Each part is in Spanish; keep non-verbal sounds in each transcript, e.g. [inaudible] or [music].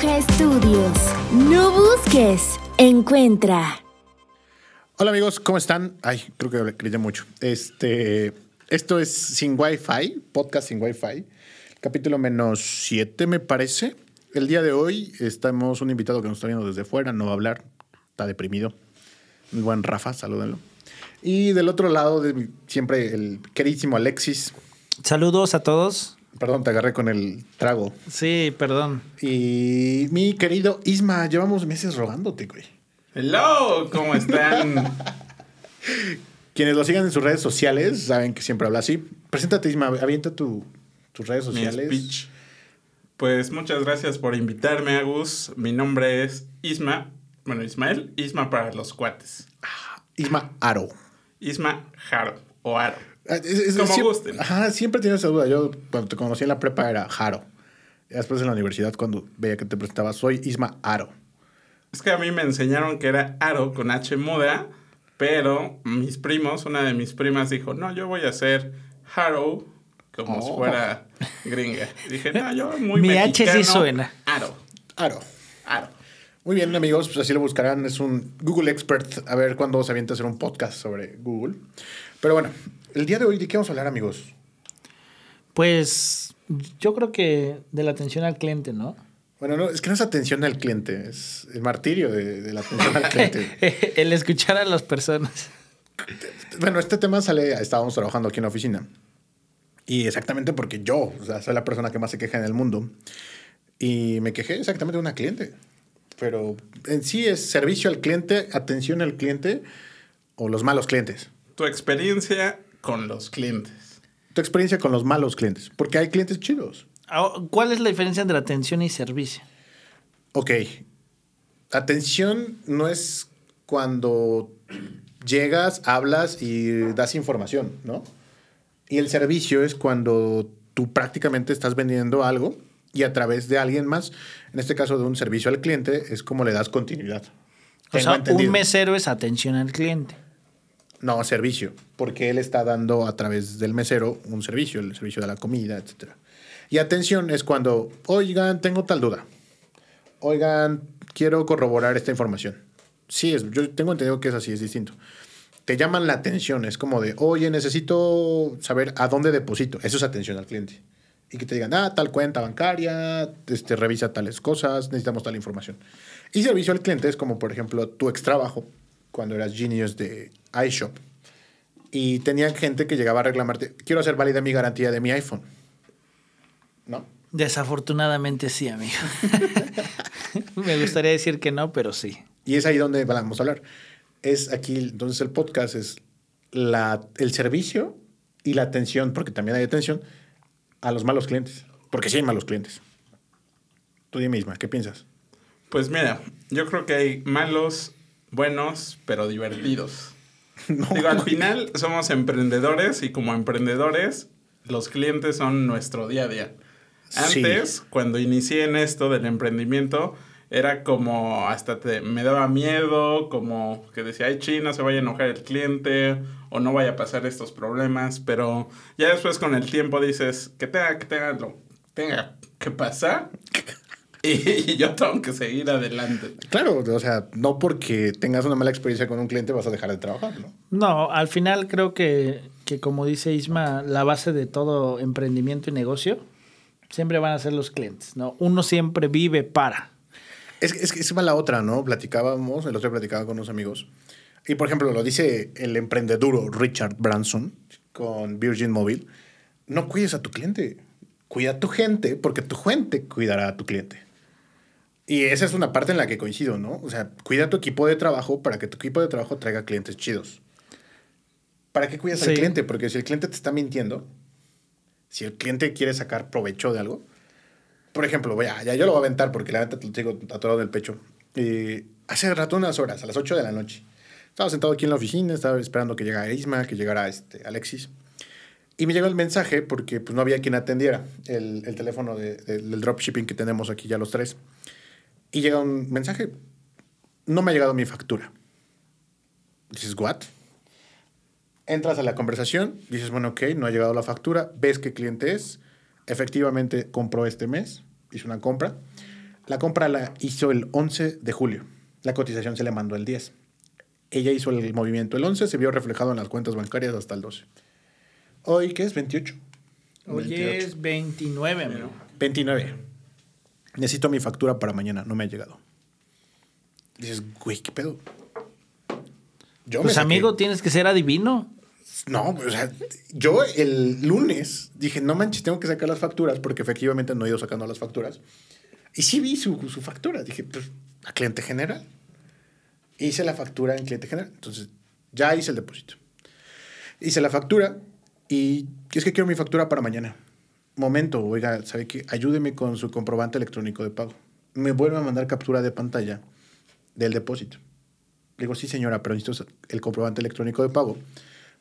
Burbuja Studios. No busques, encuentra. Hola amigos, ¿cómo están? Ay, creo que grité mucho. Este, esto es Sin Wi-Fi, podcast Sin Wi-Fi, capítulo menos 7 me parece. El día de hoy estamos un invitado que nos está viendo desde fuera, no va a hablar, está deprimido. Muy buen Rafa, salúdenlo. Y del otro lado, de, siempre el queridísimo Alexis. Saludos a todos. Perdón, te agarré con el trago. Sí, perdón. Y mi querido Isma, llevamos meses rogándote, güey. Hello, ¿cómo están? [laughs] Quienes lo sigan en sus redes sociales saben que siempre habla así. Preséntate, Isma, avienta tu, tus redes Mi sociales. speech. Pues muchas gracias por invitarme, Agus. Mi nombre es Isma. Bueno, Ismael. Isma para los cuates. Isma Aro. Isma Jaro o Aro. Ah, es- es- Como siempre, gusten. Ajá, siempre he tenido esa duda. Yo cuando te conocí en la prepa era Jaro. Después en la universidad, cuando veía que te presentabas, soy Isma Aro. Es que a mí me enseñaron que era Aro con H muda, pero mis primos, una de mis primas dijo, no, yo voy a hacer Haro como Oh. si fuera gringa. Dije, no, yo [laughs] muy Mi H sí suena. Aro, Aro. Aro. Muy bien, amigos, pues así lo buscarán. Es un Google Expert. A ver cuándo se avienta a hacer un podcast sobre Google. Pero bueno, el día de hoy, ¿de qué vamos a hablar, amigos? Pues yo creo que de la atención al cliente, ¿no? Bueno, no, es que no es atención al cliente, es el martirio de, de la atención al cliente. [laughs] El escuchar a las personas. Bueno, este tema sale, estábamos trabajando aquí en la oficina. Y exactamente porque yo, o sea, soy la persona que más se queja en el mundo. Y me quejé exactamente de una cliente. Pero en sí es servicio al cliente, atención al cliente o los malos clientes. Tu experiencia con los clientes. Tu experiencia con los malos clientes. Porque hay clientes chidos. Ah, ¿Cuál es la diferencia entre atención y servicio? Ok. Atención no es cuando llegas, hablas y das información, ¿no? Y el servicio es cuando tú prácticamente estás vendiendo algo y a través de alguien más, en este caso de un servicio al cliente, es como le das continuidad. O Tengo sea, entendido. un mesero es atención al cliente. No, servicio, porque él está dando a través del mesero un servicio, el servicio de la comida, etc. Y atención es cuando, oigan, tengo tal duda. Oigan, quiero corroborar esta información. Sí, es, yo tengo entendido que es así, es distinto. Te llaman la atención, es como de, oye, necesito saber a dónde deposito. Eso es atención al cliente. Y que te digan, ah, tal cuenta bancaria, este, revisa tales cosas, necesitamos tal información. Y servicio al cliente es como, por ejemplo, tu ex trabajo, cuando eras genius de iShop. Y tenían gente que llegaba a reclamarte, quiero hacer válida mi garantía de mi iPhone. ¿No? Desafortunadamente sí, amigo. [laughs] Me gustaría decir que no, pero sí. Y es ahí donde vamos a hablar. Es aquí, entonces el podcast es la, el servicio y la atención, porque también hay atención, a los malos clientes. Porque sí hay malos clientes. Tú dime, Isma, ¿qué piensas? Pues mira, yo creo que hay malos, buenos, pero divertidos. [laughs] Digo, al final somos emprendedores y como emprendedores, los clientes son nuestro día a día. Sí. Antes, cuando inicié en esto del emprendimiento, era como hasta te, me daba miedo, como que decía, ay, China, se vaya a enojar el cliente o no vaya a pasar estos problemas, pero ya después con el tiempo dices, que tenga, que tenga, lo, tenga que pasar [laughs] [laughs] y yo tengo que seguir adelante. Claro, o sea, no porque tengas una mala experiencia con un cliente vas a dejar de trabajar, ¿no? No, al final creo que, que como dice Isma, la base de todo emprendimiento y negocio siempre van a ser los clientes, ¿no? Uno siempre vive para. Es, es que va la otra, ¿no? Platicábamos, el otro día platicaba con unos amigos. Y por ejemplo, lo dice el emprendeduro Richard Branson con Virgin Mobile. No cuides a tu cliente. Cuida a tu gente porque tu gente cuidará a tu cliente. Y esa es una parte en la que coincido, ¿no? O sea, cuida tu equipo de trabajo para que tu equipo de trabajo traiga clientes chidos. ¿Para qué cuidas al cliente? Porque si el cliente te está mintiendo, si el cliente quiere sacar provecho de algo, por ejemplo, voy a, ya yo lo voy a aventar porque la neta te lo tengo atorado en el pecho. Eh, hace rato, unas horas, a las 8 de la noche, estaba sentado aquí en la oficina, estaba esperando que llegara Isma, que llegara este, Alexis. Y me llegó el mensaje porque pues, no había quien atendiera el, el teléfono de- de- del dropshipping que tenemos aquí ya los tres. Y llega un mensaje, no me ha llegado mi factura. Dices, ¿what? Entras a la conversación, dices, bueno, ok, no ha llegado la factura, ves qué cliente es, efectivamente compró este mes, hizo una compra. La compra la hizo el 11 de julio. La cotización se le mandó el 10. Ella hizo el movimiento el 11, se vio reflejado en las cuentas bancarias hasta el 12. Hoy, ¿qué es? 28. Hoy 28. es 29, amigo. 29. Necesito mi factura para mañana, no me ha llegado. Dices, güey, ¿qué pedo? Yo me Pues amigo, tienes que ser adivino. No, o sea, yo el lunes dije, no manches, tengo que sacar las facturas porque efectivamente no he ido sacando las facturas. Y sí vi su, su factura. Dije, pues, a cliente general. Hice la factura en cliente general. Entonces, ya hice el depósito. Hice la factura y es que quiero mi factura para mañana. Momento, oiga, ¿sabe qué? Ayúdeme con su comprobante electrónico de pago. Me vuelve a mandar captura de pantalla del depósito. Le digo, sí, señora, pero necesito el comprobante electrónico de pago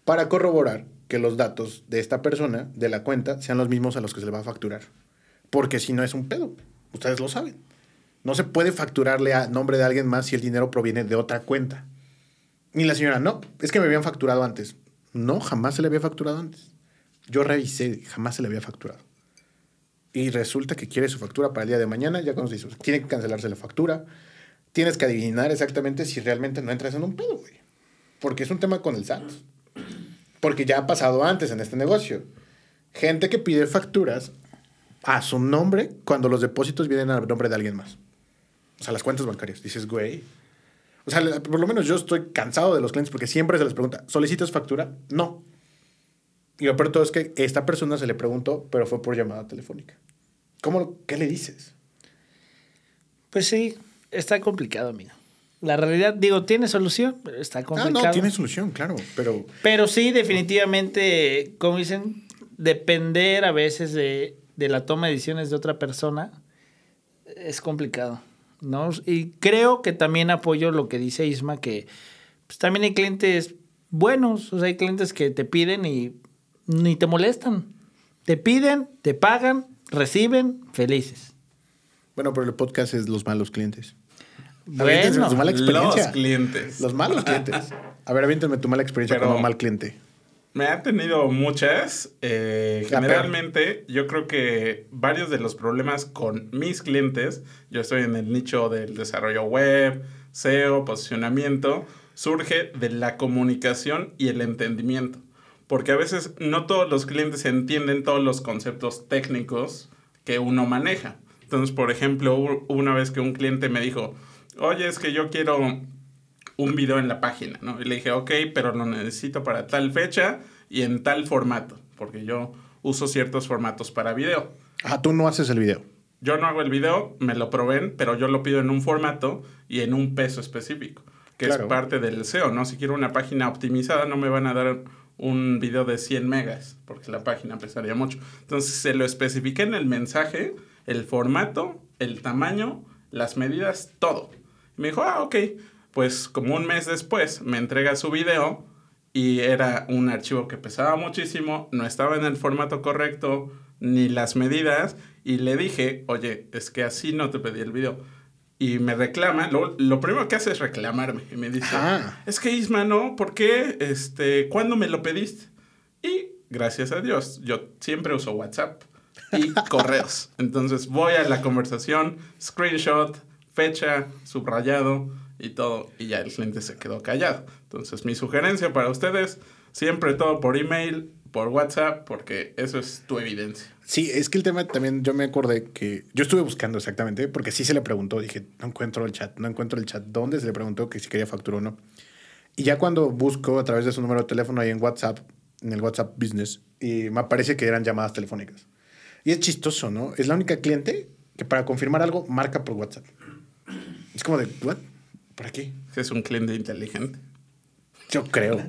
para corroborar que los datos de esta persona, de la cuenta, sean los mismos a los que se le va a facturar. Porque si no es un pedo. Ustedes lo saben. No se puede facturarle a nombre de alguien más si el dinero proviene de otra cuenta. Ni la señora, no, es que me habían facturado antes. No, jamás se le había facturado antes. Yo revisé, jamás se le había facturado. Y resulta que quiere su factura para el día de mañana, ya cuando se. Tiene que cancelarse la factura. Tienes que adivinar exactamente si realmente no entras en un pedo, güey. Porque es un tema con el SAT. Porque ya ha pasado antes en este negocio. Gente que pide facturas a su nombre cuando los depósitos vienen a nombre de alguien más. O sea, las cuentas bancarias. Dices, güey. O sea, por lo menos yo estoy cansado de los clientes porque siempre se les pregunta, ¿solicitas factura? No. Y lo peor todo es que esta persona se le preguntó, pero fue por llamada telefónica. ¿Cómo? ¿Qué le dices? Pues sí, está complicado, amigo. La realidad, digo, tiene solución, pero está Ah, complicado. no, tiene solución, claro. Pero Pero sí, definitivamente, como dicen, depender a veces de, de la toma de decisiones de otra persona es complicado, ¿no? Y creo que también apoyo lo que dice Isma, que pues, también hay clientes buenos, o sea, hay clientes que te piden y ni te molestan. Te piden, te pagan, reciben, felices. bueno, pero el podcast es los malos clientes. Aviéntense Bueno, su mala experiencia. Los clientes. Los malos clientes. A ver, aviéntame tu mala experiencia Pero- con un mal cliente. Me ha tenido muchas. eh, La peor. generalmente, yo creo que varios de los problemas con mis clientes, yo estoy en el nicho del desarrollo web, SEO, posicionamiento, surge de la comunicación y el entendimiento. Porque a veces no todos los clientes entienden todos los conceptos técnicos que uno maneja. Entonces, por ejemplo, hubo una vez que un cliente me dijo, oye, es que yo quiero un video en la página, ¿no? Y le dije, ok, pero lo necesito para tal fecha y en tal formato, porque yo uso ciertos formatos para video. Ah, tú no haces el video. Yo no hago el video, me lo proveen, pero yo lo pido en un formato y en un peso específico, que Claro. es parte del SEO, ¿no? Si quiero una página optimizada, no me van a dar un video de 100 megas, porque la página pesaría mucho. Entonces, se lo especifiqué en el mensaje, el formato, el tamaño, las medidas, todo. Y me dijo, ah, ok. Pues como un mes después me entrega su video y era un archivo que pesaba muchísimo, no estaba en el formato correcto, ni las medidas, y le dije, oye, es que así no te pedí el video. Y me reclama, lo, lo primero que hace es reclamarme, y me dice, Ah. es que Isma, ¿no? ¿Por qué? Este, ¿Cuándo me lo pediste? Y gracias a Dios, yo siempre uso WhatsApp y [laughs] correos. Entonces voy a la conversación, screenshot, fecha, subrayado y todo, y ya el cliente se quedó callado. Entonces mi sugerencia para ustedes, siempre todo por email, por WhatsApp, porque eso es tu evidencia. Sí, es que el tema también, yo me acordé que yo estuve buscando exactamente, porque sí se le preguntó, dije, no encuentro el chat, no encuentro el chat. ¿Dónde se le preguntó que si quería factura o no? Y ya cuando busco a través de su número de teléfono ahí en WhatsApp, en el WhatsApp Business, y me aparece que eran llamadas telefónicas. Y es chistoso, ¿no? Es la única cliente que para confirmar algo marca por WhatsApp. Es como de, ¿what? ¿Para qué? Es un cliente inteligente. Yo creo.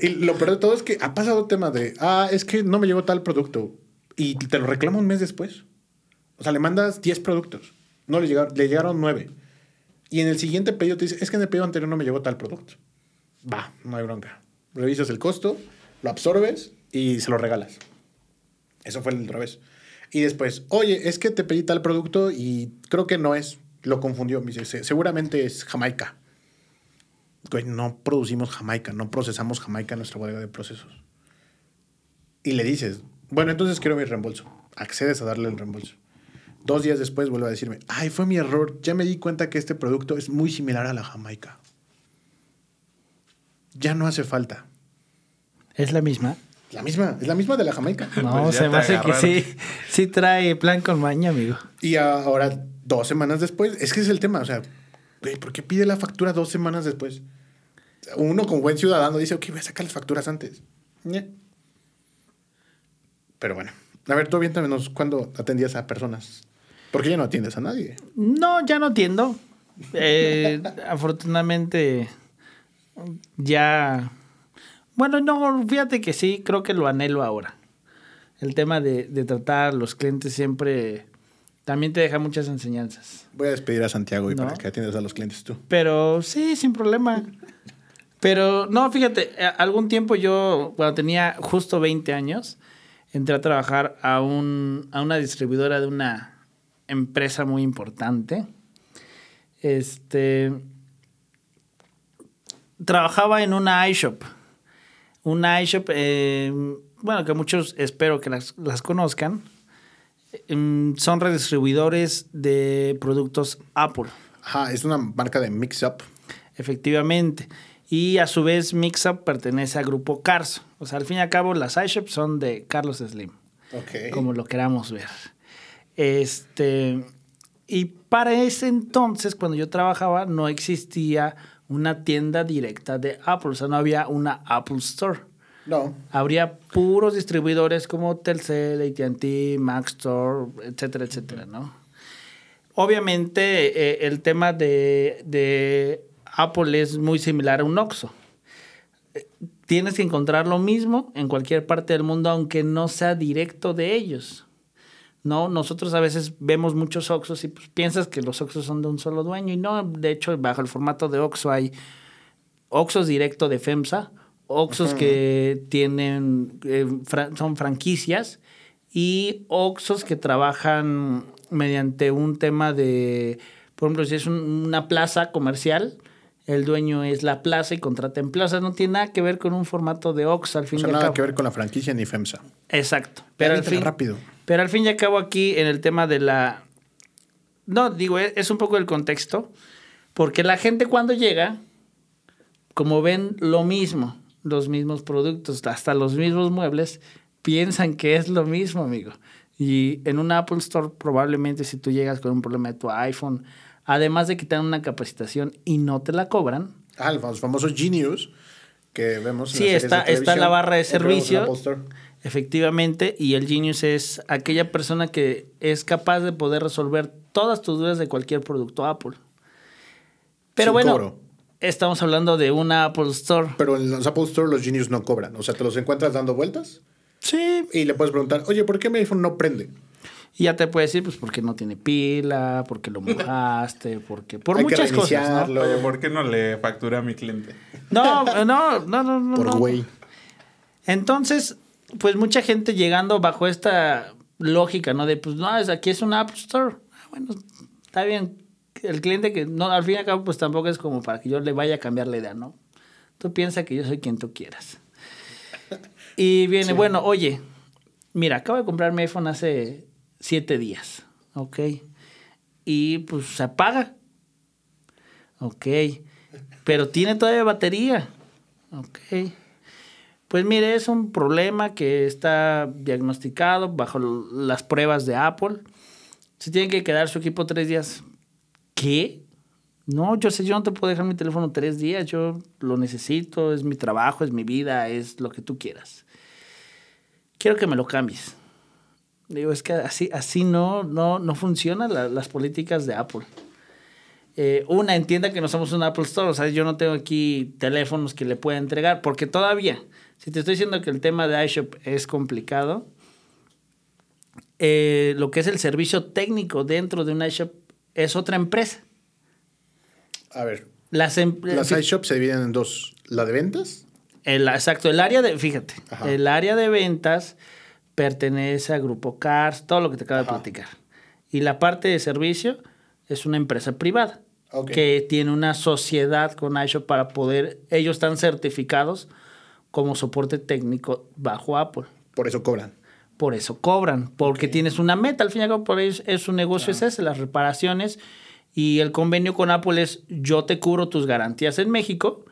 Y lo peor de todo es que ha pasado tema de, ah, es que no me llegó tal producto y te lo reclama un mes después. O sea, le mandas 10 productos. No le llegaron, le llegaron 9. Y en el siguiente pedido te dice, es que en el pedido anterior no me llegó tal producto. Va, no hay bronca. Revisas el costo, lo absorbes y se lo regalas. Eso fue el revés. Y después, oye, es que te pedí tal producto y creo que no es. Lo confundió. Me dice, "Se- seguramente es Jamaica. Güey, no producimos Jamaica, no procesamos Jamaica en nuestra bodega de procesos. Y le dices, bueno, entonces quiero mi reembolso. Accedes a darle el reembolso. Dos días después vuelve a decirme, ay, fue mi error, ya me di cuenta que este producto es muy similar a la Jamaica. Ya no hace falta. ¿Es la misma? La misma, es la misma de la Jamaica. No, Pues ya se me hace que sí, sí trae plan con maña, amigo. Y ahora, dos semanas después, es que es el tema, o sea, ¿por qué pide la factura dos semanas después? Uno como buen ciudadano dice, ok, voy a sacar las facturas antes. Pero bueno, a ver, tú aviéntanos cuando atendías a personas. Porque ya no atiendes a nadie. No, ya no entiendo. Eh, [laughs] afortunadamente, ya. Bueno, no, fíjate que sí, creo que lo anhelo ahora. El tema de, de tratar a los clientes siempre también te deja muchas enseñanzas. Voy a despedir a Santiago y No. para que atiendas a los clientes tú. Pero sí, sin problema. Pero no, fíjate, a- algún tiempo yo, cuando tenía justo 20 años, entré a trabajar a, un, a una distribuidora de una empresa muy importante. Este. Trabajaba en una iShop. Una iShop, eh, bueno, que muchos espero que las, las conozcan. Em, son redistribuidores de productos Apple. Ajá, es una marca de mix-up. Efectivamente. Y a su vez, Mixup pertenece al grupo Carso. O sea, al fin y al cabo, las iShop son de Carlos Slim, Ok. como lo queramos ver. Este. Y para ese entonces, cuando yo trabajaba, no existía una tienda directa de Apple. O sea, no había una Apple Store. No. Habría puros distribuidores como Telcel, AT&T, Mac Store, etcétera, etcétera, ¿no? Obviamente eh, el tema de, de Apple es muy similar a un Oxxo. Tienes que encontrar lo mismo en cualquier parte del mundo, aunque no sea directo de ellos. No, nosotros a veces vemos muchos Oxxos y pues, piensas que los Oxxos son de un solo dueño y no, de hecho, bajo el formato de Oxxo hay Oxxos directo de FEMSA, Oxxos que tienen, eh, fra- son franquicias y Oxxos que trabajan mediante un tema de, por ejemplo, si es un- una plaza comercial, el dueño es la plaza y contrata en plaza. No tiene nada que ver con un formato de Oxxo al O fin sea, y al nada cabo. que ver con la franquicia ni FEMSA. Exacto. Pero al, fin, rápido. pero al fin y al cabo aquí en el tema de la... No, digo, es, es un poco el contexto, porque la gente cuando llega, como ven lo mismo, los mismos productos, hasta los mismos muebles, piensan que es lo mismo, amigo. Y en un Apple Store probablemente si tú llegas con un problema de tu iPhone, además de que te dan una capacitación y no te la cobran, Ah, los famosos Genius que vemos en Sí, las está, de está en la barra de servicio. Efectivamente, y el Genius es aquella persona que es capaz de poder resolver todas tus dudas de cualquier producto Apple. Pero Sin bueno, cobro. estamos hablando de una Apple Store. Pero en los Apple Store los Genius no cobran. O sea, te los encuentras dando vueltas Sí. y le puedes preguntar, oye, ¿por qué mi iPhone no prende? Y ya te puede decir, pues, porque no tiene pila, porque lo [laughs] mojaste, porque... Por Hay que muchas cosas, ¿no? Oye, ¿por qué no le factura a mi cliente? No, no, no, no, no. Por no. güey. Entonces, pues mucha gente llegando bajo esta lógica, ¿no? De, pues, no, es, aquí es una App Store. Ah, Bueno, está bien. El cliente que, no, al fin y al cabo, pues tampoco es como para que yo le vaya a cambiar la idea, ¿no? Tú piensas que yo soy quien tú quieras. Y viene, bueno, oye, mira, acabo de comprar mi iPhone hace siete días, ¿ok? Y pues se apaga. Ok. Pero tiene todavía batería. Ok. Pues mire, es un problema que está diagnosticado bajo las pruebas de Apple. Se tiene que quedar su equipo tres días. ¿Qué? No, yo sé, yo no te puedo dejar mi teléfono tres días. Yo lo necesito, es mi trabajo, es mi vida, es lo que tú quieras. Quiero que me lo cambies. Digo, es que así, así no, no, no funcionan la- las políticas de Apple. Eh, una, entienda que no somos un Apple Store. O sea, yo no tengo aquí teléfonos que le pueda entregar. Porque todavía, si te estoy diciendo que el tema de iShop es complicado, eh, lo que es el servicio técnico dentro de un iShop es otra empresa. A ver, Las, em- las iShops se dividen en dos. La de ventas, El, exacto, el área de, fíjate, Ajá. el área de ventas pertenece a Grupo Cars, todo lo que te acabo de platicar. Y la parte de servicio es una empresa privada que tiene una sociedad con iShop para poder, ellos están certificados como soporte técnico bajo Apple. por eso cobran. por eso cobran, porque tienes una meta, al fin y al cabo, por es su negocio es ese, las reparaciones. Y el convenio con Apple es yo te cubro tus garantías en México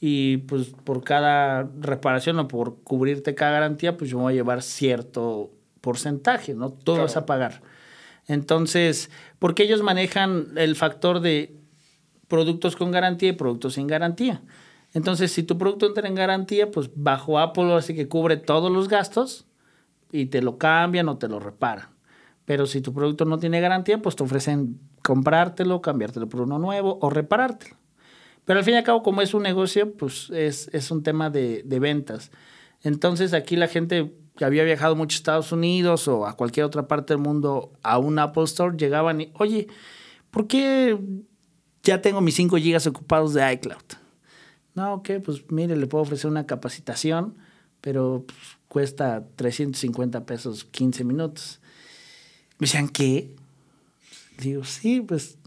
y pues por cada reparación o por cubrirte cada garantía, pues yo voy a llevar cierto porcentaje, ¿no? Todo vas a pagar. Entonces, porque ellos manejan el factor de productos con garantía y productos sin garantía. Entonces, si tu producto entra en garantía, pues bajo Apple así que cubre todos los gastos y te lo cambian o te lo reparan. Pero si tu producto no tiene garantía, pues te ofrecen comprártelo, cambiártelo por uno nuevo o reparártelo. Pero al fin y al cabo, como es un negocio, pues es, es un tema de, de, ventas. Entonces aquí la gente que había viajado mucho a Estados Unidos o a cualquier otra parte del mundo a un Apple Store, llegaban y, oye, ¿por qué ya tengo mis 5 gigas ocupados de iCloud? No, ok, pues mire, le puedo ofrecer una capacitación, pero pues, cuesta 350 pesos 15 minutos. Me decían, ¿qué? Digo, sí, pues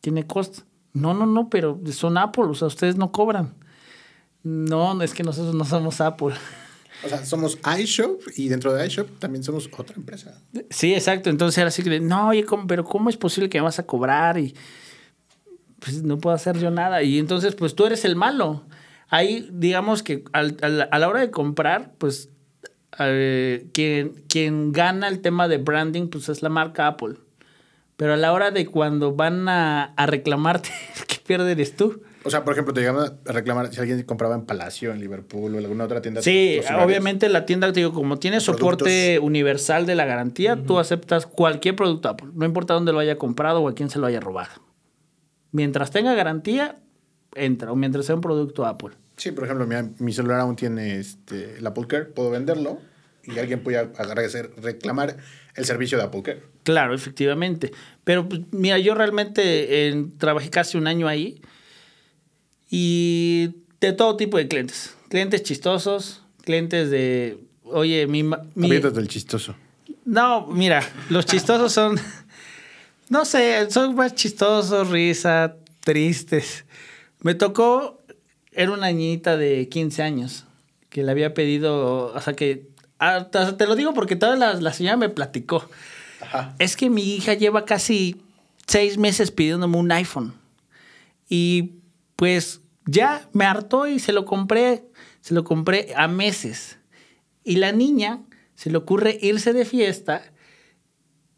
tiene costo. No, no, no, pero son Apple, o sea, ustedes no cobran. No, es que nosotros no somos Apple. O sea, somos iShop y dentro de iShop también somos otra empresa. Sí, exacto. Entonces era así que, no, oye, ¿cómo, pero ¿cómo es posible que me vas a cobrar? Y pues no puedo hacer yo nada. Y entonces, pues tú eres el malo. Ahí, digamos que al, al, a la hora de comprar, pues eh, quien, quien gana el tema de branding, pues es la marca Apple. Pero a la hora de cuando van a, a reclamarte, [laughs] ¿qué pierde eres tú? O sea, por ejemplo, te llegaban a reclamar si alguien compraba en Palacio, en Liverpool o en alguna otra tienda. Sí, obviamente la tienda, te digo, como tiene soporte universal de la garantía, uh -huh. tú aceptas cualquier producto Apple. No importa dónde lo haya comprado o a quién se lo haya robado. Mientras tenga garantía, entra. O mientras sea un producto Apple. Sí, por ejemplo, mi, mi celular aún tiene este, el Apple Care. Puedo venderlo y alguien puede reclamar el servicio de Apple Care. Claro, efectivamente. Pero pues, mira, yo realmente eh, trabajé casi un año ahí y de todo tipo de clientes. Clientes chistosos, clientes de, oye, mi... mi del chistoso. No, mira, los chistosos son, no sé, son más chistosos, risa, tristes. Me tocó, era una niñita de 15 años que le había pedido, o sea que, hasta te lo digo porque toda la, la señora me platicó. Ajá. Es que mi hija lleva casi seis meses pidiéndome un iPhone. Y pues ya me hartó y se lo compré, se lo compré a meses. Y la niña se le ocurre irse de fiesta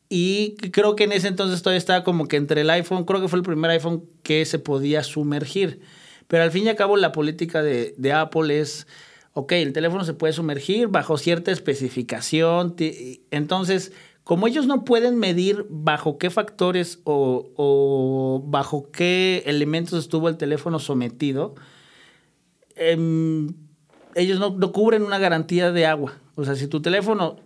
y creo que en ese entonces todavía estaba como que entre el iPhone, creo que fue el primer iPhone que se podía sumergir. Pero al fin y al cabo la política de, de Apple es, ok, el teléfono se puede sumergir bajo cierta especificación. Entonces, como ellos no pueden medir bajo qué factores o, o bajo qué elementos estuvo el teléfono sometido, eh, ellos no, no, cubren una garantía de agua. O sea, si tu teléfono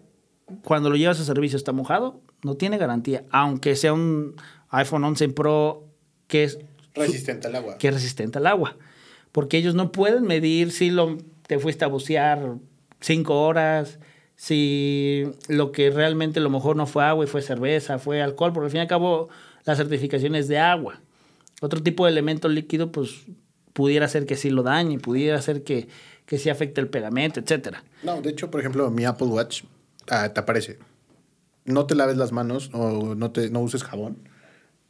cuando lo llevas a servicio está mojado, no tiene garantía, aunque sea un iPhone 11 Pro que es resistente al agua. Que es resistente al agua. Porque ellos no pueden medir si lo, te fuiste a bucear cinco horas, si lo que realmente lo mejor no fue agua y fue cerveza, fue alcohol, porque al fin y al cabo la certificación es de agua. Otro tipo de elemento líquido, pues pudiera ser que sí lo dañe, pudiera ser que, que sí afecte el pegamento, etc. No, de hecho, por ejemplo, mi Apple Watch ah, te aparece, no te laves las manos o no, te, no uses jabón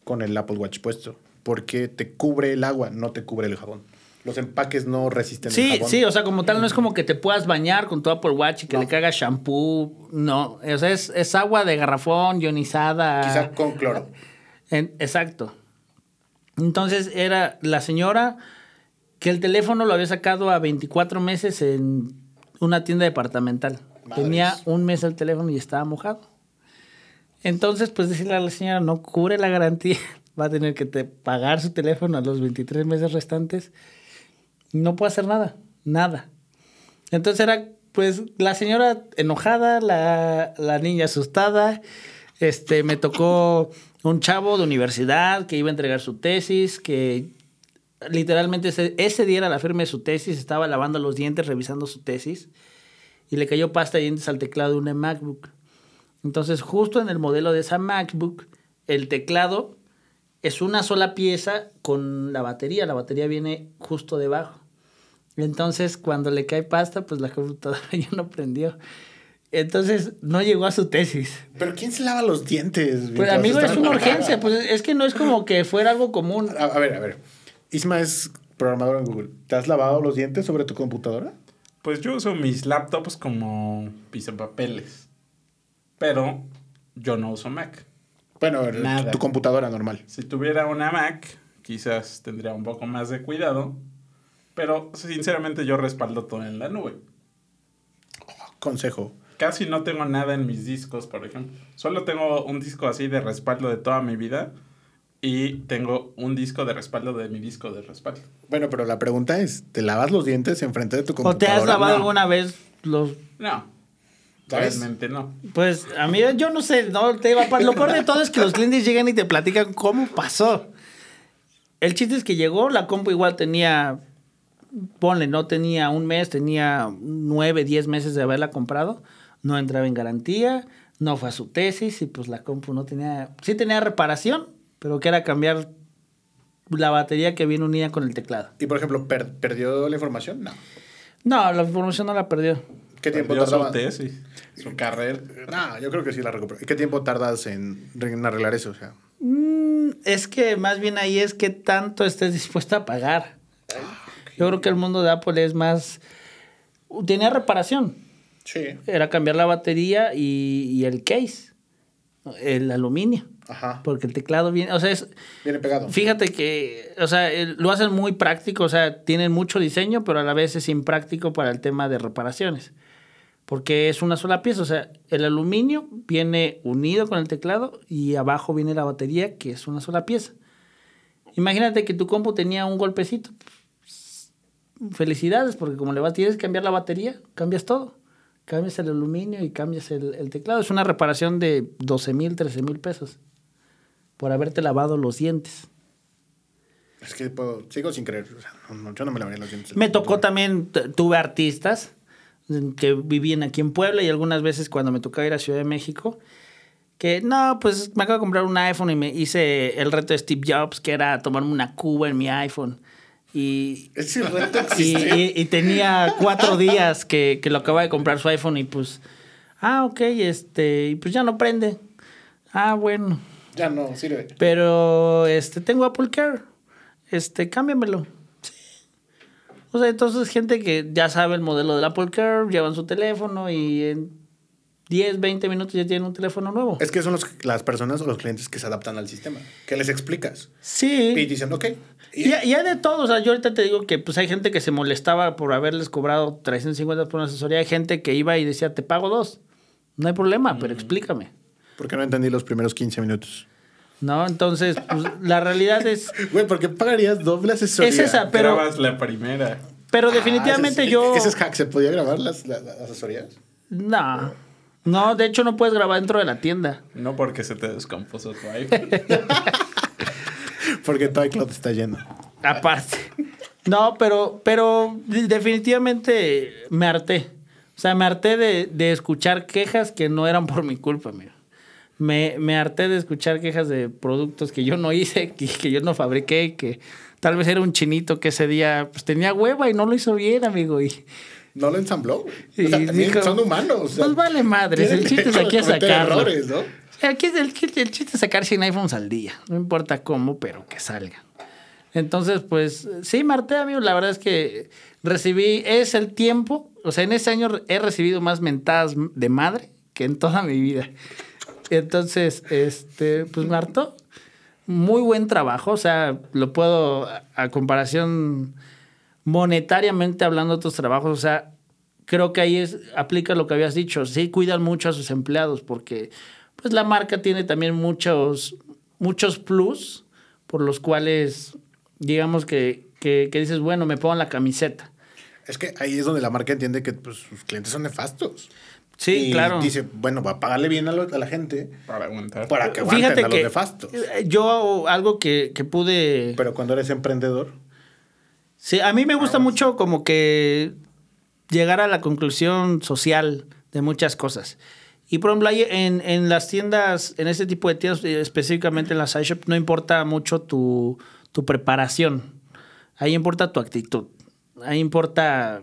con el Apple Watch puesto, porque te cubre el agua, no te cubre el jabón los empaques no resisten sí, el jabón. Sí, o sea, como tal, no es como que te puedas bañar con tu Apple Watch y que no. le cagas shampoo. No, o sea, es, es, agua de garrafón, ionizada. Quizá con cloro. En, exacto. Entonces era la señora que el teléfono lo había sacado a 24 meses en una tienda departamental. Madres. Tenía un mes el teléfono y estaba mojado. Entonces, pues decirle a la señora, no cubre la garantía, [laughs] va a tener que te pagar su teléfono a los 23 meses restantes no puedo hacer nada, nada. Entonces era, pues, la señora enojada, la, la niña asustada. Este, me tocó un chavo de universidad que iba a entregar su tesis, que literalmente ese, ese día era la firma de su tesis, estaba lavando los dientes, revisando su tesis, y le cayó pasta de dientes al teclado de una MacBook. Entonces, justo en el modelo de esa MacBook, el teclado es una sola pieza con la batería. La batería viene justo debajo. Entonces, cuando le cae pasta, pues la computadora [laughs] ya no prendió. Entonces no llegó a su tesis. Pero ¿quién se lava los dientes? Pues amigo, es una urgencia. Pues es que no es como que fuera algo común. A, a ver, a ver. Isma es programador en Google. ¿Te has lavado los dientes sobre tu computadora? Pues yo uso mis laptops como pisapapeles. Pero yo no uso Mac. Bueno, a ver, Nada. tu, tu computadora normal. Si tuviera una Mac, quizás tendría un poco más de cuidado. Pero sinceramente yo respaldo todo en la nube. Consejo. Casi no tengo nada en mis discos, por ejemplo. Solo tengo un disco así de respaldo de toda mi vida. Y tengo un disco de respaldo de mi disco de respaldo. Bueno, pero la pregunta es, ¿te lavas los dientes enfrente de tu ¿O computadora? te has lavado no. alguna vez los No. ¿Sabes? Realmente no. Pues a mí yo no sé, no te iba a- lo peor de todo es que los clientes llegan y te platican cómo pasó. El chiste es que llegó, la compu igual tenía, ponle, no tenía un mes, tenía nueve, diez meses de haberla comprado, no entraba en garantía, no fue a su tesis y pues la compu no tenía, sí tenía reparación, pero que era cambiar la batería que viene unida con el teclado. Y por ejemplo, per- ¿perdió la información? No. No, la información no la perdió. ¿Qué tiempo Perdió su tardaba? tesis, su carrera. No, yo creo que sí la recuperó. ¿Y qué tiempo tardas en, en arreglar eso? O sea, Mm, es que más bien ahí es que tanto estés dispuesta a pagar. Yo creo que el mundo de Apple es más... Tenía reparación. sí. Era cambiar la batería y, y el case. El aluminio. Ajá. Porque el teclado viene... O sea, es, Viene pegado. fíjate que... O sea, el- lo hacen muy práctico. O sea, tienen mucho diseño, pero a la vez es impráctico para el tema de reparaciones. Porque es una sola pieza. O sea, el aluminio viene unido con el teclado y abajo viene la batería, que es una sola pieza. Imagínate que tu compu tenía un golpecito. Felicidades, porque como le vas, tienes que cambiar la batería, cambias todo. Cambias el aluminio y cambias el, el teclado. Es una reparación de 12 mil, 13 mil pesos por haberte lavado los dientes. Es que puedo- sigo sin creer. O sea, no, yo no me lavaría los dientes. Me tocó también, tuve artistas que vivían aquí en Puebla y algunas veces cuando me tocaba ir a Ciudad de México, que no, pues me acabo de comprar un iPhone y me hice el reto de Steve Jobs, que era tomarme una cuba en mi iPhone. Y, Ese reto y, existe. y- y tenía cuatro días que, que lo acaba de comprar su iPhone y pues, ah, ok, este, y pues ya no prende. Ah, bueno. Ya no sirve. Pero este tengo Apple Care. Este, cámbiamelo. O sea, entonces gente que ya sabe el modelo del Apple Care, llevan su teléfono y en 10, 20 minutos ya tienen un teléfono nuevo. Es que son los, las personas o los clientes que se adaptan al sistema. Que les explicas. Y Sí. dicen, ok. Y- Y, y hay de todo. O sea, yo ahorita te digo que pues hay gente que se molestaba por haberles cobrado 350 por una asesoría. Hay gente que iba y decía, te pago dos. No hay problema, pero explícame. Porque no entendí los primeros 15 minutos. ¿No? Entonces, pues, la realidad es... [laughs] Güey, ¿por qué pagarías doble asesoría? Es esa, pero, Grabas la primera. pero Ah, definitivamente ese es- yo... Ese es hack. ¿Se podía grabar las, las- las asesorías? No. No, de hecho no puedes grabar dentro de la tienda. No porque se te descompuso tu iPhone. [laughs] Porque todo iCloud está lleno. Aparte. No, pero, pero definitivamente me harté. O sea, me harté de, de escuchar quejas que no eran por mi culpa, amigo. Me, me harté de escuchar quejas de productos que yo no hice, que, que yo no fabriqué, que tal vez era un chinito que ese día pues, tenía hueva y no lo hizo bien, amigo. Y, No lo ensambló. o sea, dijo, son humanos. o sea, pues vale madres, el chiste es aquí a [laughs] sacarlo. errores, ¿no? Aquí es el, el chiste es sacar 100 iPhones al día. No importa cómo, pero que salgan. Entonces, pues, sí, Marte, amigo, la verdad es que recibí, es el tiempo, o sea, en ese año he recibido más mentadas de madre que en toda mi vida. Entonces, este, pues me hartó. Muy buen trabajo, o sea, lo puedo, a comparación monetariamente hablando de otros trabajos, o sea, creo que ahí es, aplica lo que habías dicho, sí cuidan mucho a sus empleados porque pues la marca tiene también muchos, muchos plus por los cuales digamos que, que, que dices, bueno, me pongo la camiseta. Es que ahí es donde la marca entiende que pues, sus clientes son nefastos. Sí, Y claro. Dice, bueno, va a pagarle bien a, lo- a la gente Para aguantar. para que aguanten Fíjate a los que nefastos. eh, yo algo que, que pude... Pero cuando eres emprendedor, Sí, a mí me gusta mucho como que llegar a la conclusión social de muchas cosas. Y por ejemplo, en, en las tiendas, en este tipo de tiendas, eh, específicamente en las iShop, no importa mucho tu, tu preparación. Ahí importa tu actitud. Ahí importa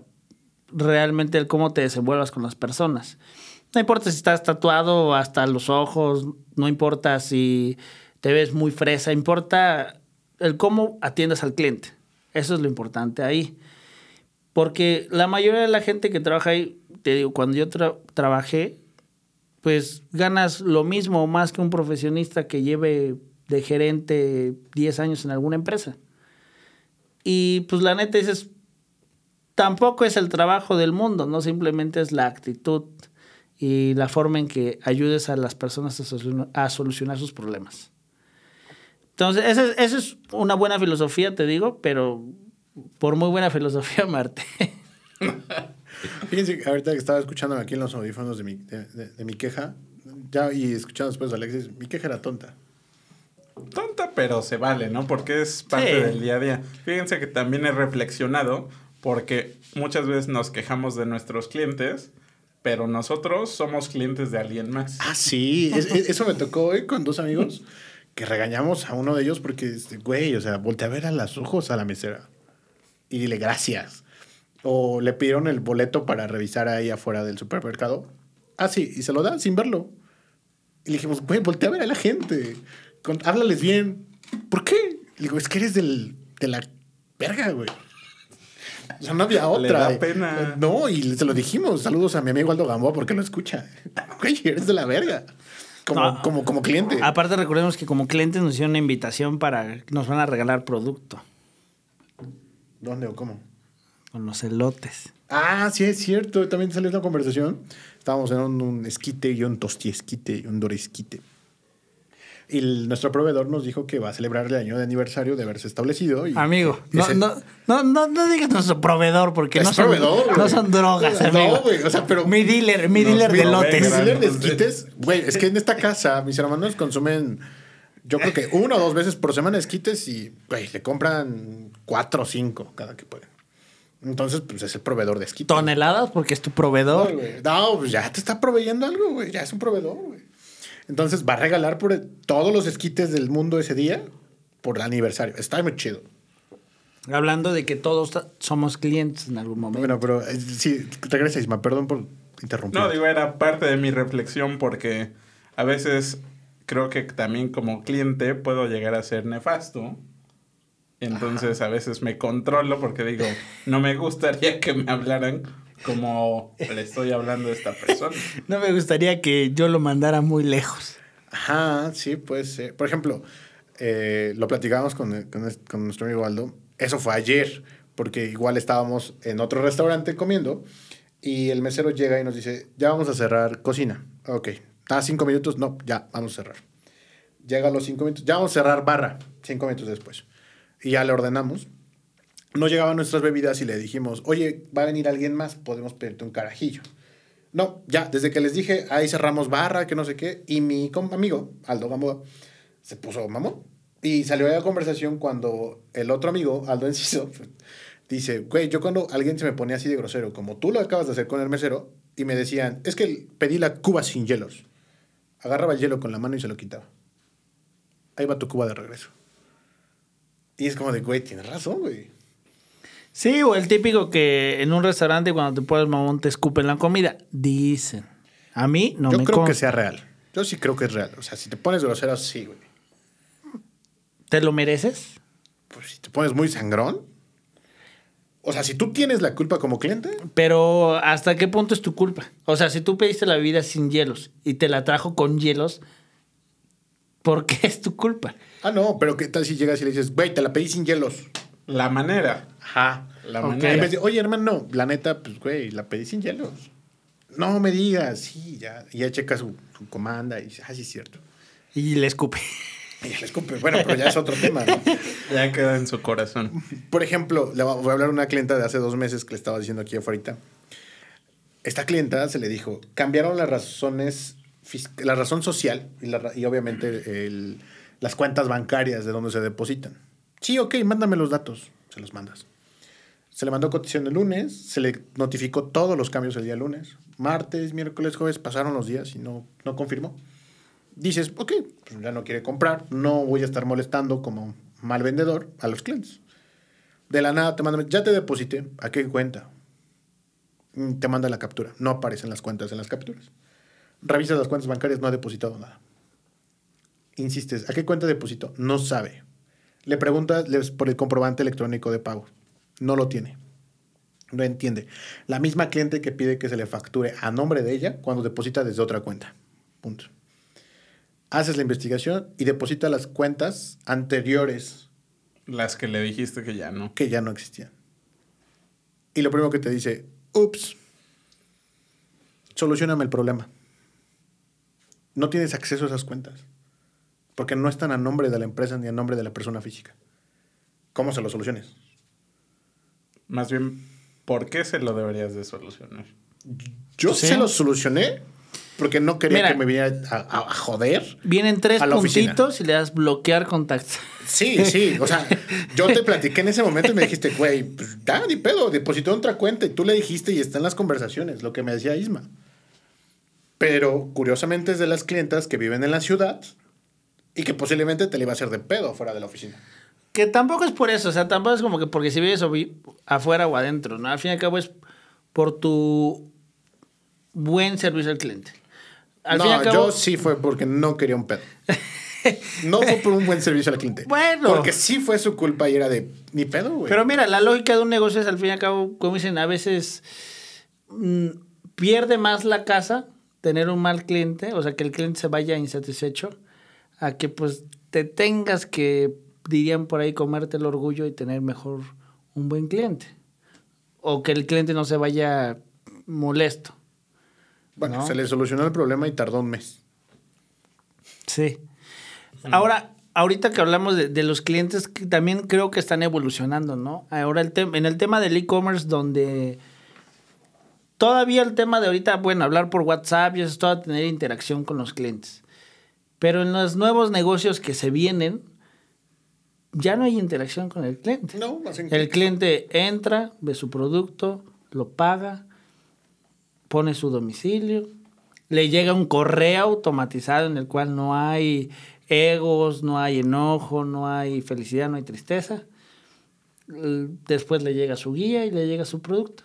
realmente el cómo te desenvuelvas con las personas. No importa si estás tatuado hasta los ojos, no importa si te ves muy fresa, importa el cómo atiendas al cliente. Eso es lo importante ahí. Porque la mayoría de la gente que trabaja ahí, te digo, cuando yo tra- trabajé, pues ganas lo mismo o más que un profesionista que lleve de gerente 10 años en alguna empresa. Y pues la neta dices, tampoco es el trabajo del mundo, no simplemente es la actitud y la forma en que ayudes a las personas a, a solucionar sus problemas. Entonces, esa es, esa es una buena filosofía, te digo, pero por muy buena filosofía, [laughs] Marte. [laughs] Fíjense, que ahorita que estaba escuchando aquí en los audífonos de mi, de, de- de mi queja, ya y escuchando después a Alexis, mi queja era tonta. Tonta, pero se vale, ¿no? Porque es parte Sí. del día a día. Fíjense que también he reflexionado porque muchas veces nos quejamos de nuestros clientes, pero nosotros somos clientes de alguien más. Ah, sí, es- es- eso me tocó hoy con dos amigos [laughs] que regañamos a uno de ellos porque, güey, o sea, voltea a ver a los ojos a la mesera y dile gracias. O le pidieron el boleto para revisar ahí afuera del supermercado. Ah, sí, y se lo dan sin verlo. Y le dijimos, güey, voltea a ver a la gente. Con- háblales bien. ¿Por qué? Le digo, es que eres del, de la verga, güey. O sea, no había Le otra. da pena. No, y se lo dijimos. Saludos a mi amigo Aldo Gamboa porque lo escucha. [laughs] Güey, eres de la verga. Como, No. como, como cliente. Aparte, recordemos que como clientes nos hicieron una invitación para nos van a regalar producto ¿Dónde o cómo? con los elotes. Ah, sí, es cierto. También salió esta conversación. Estábamos en un, un esquite y un tostiesquite y un doresquite. Y el- nuestro proveedor nos dijo que va a celebrar el año de aniversario de haberse establecido. Y Amigo, no, ese- no, no, no, no digas nuestro proveedor porque no son, proveedor, no son drogas, No, amigo. güey, o sea, pero- Mi dealer, mi dealer de. Mis gran- dealers de esquites, güey, es que en esta casa mis hermanos consumen, yo creo que una o dos veces por semana esquites y, güey, le compran cuatro o cinco cada que pueden. Entonces, pues es el proveedor de esquites. Toneladas porque es tu No, proveedor. güey. No, pues ya te está proveyendo algo, güey. Ya es un proveedor, güey. Entonces va a regalar por todos los esquites del mundo ese día por el aniversario. Está muy chido. Hablando de que todos somos clientes en algún momento. Bueno, pero eh, sí, regresa Isma, perdón por interrumpir. No, digo, era parte de mi reflexión porque a veces creo que también como cliente puedo llegar a ser nefasto. Entonces a veces me controlo porque digo, no me gustaría [laughs] que me hablaran como le estoy hablando a esta persona. [laughs] No me gustaría que yo lo mandara muy lejos. Ajá, sí, puede ser. Por ejemplo, eh, lo platicábamos con, con, con nuestro amigo Aldo. Eso fue ayer, porque igual estábamos en otro restaurante comiendo y el mesero llega y nos dice, ya vamos a cerrar cocina. Ok, ¿está cinco minutos? No, ya, vamos a cerrar. Llega a los cinco minutos, ya vamos a cerrar barra, cinco minutos después. Y ya le ordenamos. No llegaban nuestras bebidas y le dijimos, oye, va a venir alguien más, podemos pedirte un carajillo. No, ya, desde que les dije, ahí cerramos barra, que no sé qué, y mi amigo, Aldo Gamboa, se puso mamón. Y salió de la conversación cuando el otro amigo, Aldo Enciso, [laughs] dice, güey, yo cuando alguien se me ponía así de grosero, como tú lo acabas de hacer con el mesero, y me decían, es que pedí la cuba sin hielos. Agarraba el hielo con la mano y se lo quitaba. Ahí va tu cuba de regreso. Y es como de, güey, tienes razón, güey. Sí, o el típico que en un restaurante cuando te pones mamón te escupen la comida. Dicen. A mí no Yo me creo que sea real. Yo sí creo que es real. O sea, si te pones grosero, sí, güey. ¿Te lo mereces? Pues si te pones muy sangrón. O sea, si tú tienes la culpa como cliente, Pero ¿hasta qué punto es tu culpa? O sea, si tú pediste la bebida sin hielos y te la trajo con hielos, ¿por qué es tu culpa? ah, no, pero ¿qué tal si llegas y le dices, güey, te la pedí sin hielos? La manera. Ajá. La. En manera. vez de, oye, hermano, la neta, pues, güey, la pedí sin hielos. No me digas, sí, ya. Y ya checa su, su comanda y dice, ah, sí, es cierto. Y le escupe. Y le escupe. Bueno, pero ya es otro tema, ¿no? [laughs] Ya queda en su corazón. Por ejemplo, le voy a hablar a una clienta de hace dos meses que le estaba diciendo aquí afuera. Esta clienta se le dijo, cambiaron las razones, fis- la razón social y, la y obviamente el- las cuentas bancarias de donde se depositan. Sí, ok, mándame los datos. Se los mandas. Se le mandó cotización el lunes, se le notificó todos los cambios el día lunes. Martes, miércoles, jueves, pasaron los días y no, no confirmó. Dices, ok, pues ya no quiere comprar, no voy a estar molestando como mal vendedor a los clientes. De la nada te mandan, ya te deposité, ¿a qué cuenta? Mm, Te manda la captura, no aparecen las cuentas en las capturas. Revisas las cuentas bancarias, no ha depositado nada. Insistes, ¿a qué cuenta depositó? No sabe. Le preguntas les- por el comprobante electrónico de pago. No lo tiene. No entiende. La misma cliente que pide que se le facture a nombre de ella cuando deposita desde otra cuenta. Punto. Haces la investigación y deposita las cuentas anteriores Las que le dijiste que ya no. que ya no existían. Y lo primero que te dice, ups, solucioname el problema. No tienes acceso a esas cuentas. Porque no están a nombre de la empresa ni a nombre de la persona física. ¿Cómo se lo soluciones? Más bien, ¿por qué se lo deberías de solucionar? Yo Sí. se lo solucioné porque no quería Mira. que me viniera a, a- a joder. Vienen tres A la oficina. puntitos y le das bloquear contactos. Sí, sí. O sea, yo te platiqué en ese momento y me dijiste, güey, pues ya, ni pedo, depositó en otra cuenta y tú le dijiste y está en las conversaciones, lo que me decía Isma. Pero curiosamente es de las clientas que viven en la ciudad y que posiblemente te le iba a hacer de pedo fuera de la oficina. Que tampoco es por eso, o sea, tampoco es como que porque si vives afuera o adentro, ¿no? Al fin y al cabo es por tu buen servicio al cliente. Al no, fin y al cabo, yo sí fue porque no quería un pedo. [laughs] No fue por un buen servicio al cliente. Bueno. Porque sí fue su culpa y era de ni pedo, güey. Pero mira, la lógica de un negocio es al fin y al cabo, como dicen, a veces mm, pierde más la casa tener un mal cliente, o sea, que el cliente se vaya insatisfecho, a que pues te tengas que, dirían por ahí, comerte el orgullo y tener mejor un buen cliente. O que el cliente no se vaya molesto. bueno, ¿no? se le solucionó el problema y tardó un mes. Sí. Ahora, ahorita que hablamos de, de los clientes, que también creo que están evolucionando, ¿no? Ahora el en el tema del e-commerce, donde todavía el tema de ahorita, bueno, hablar por WhatsApp y eso es todo tener interacción con los clientes. Pero en los nuevos negocios que se vienen, ya no hay interacción con el cliente. No, El cliente entra, ve su producto, lo paga, pone su domicilio, le llega un correo automatizado en el cual no hay egos, no hay enojo, no hay felicidad, no hay tristeza. Después le llega su guía y le llega su producto.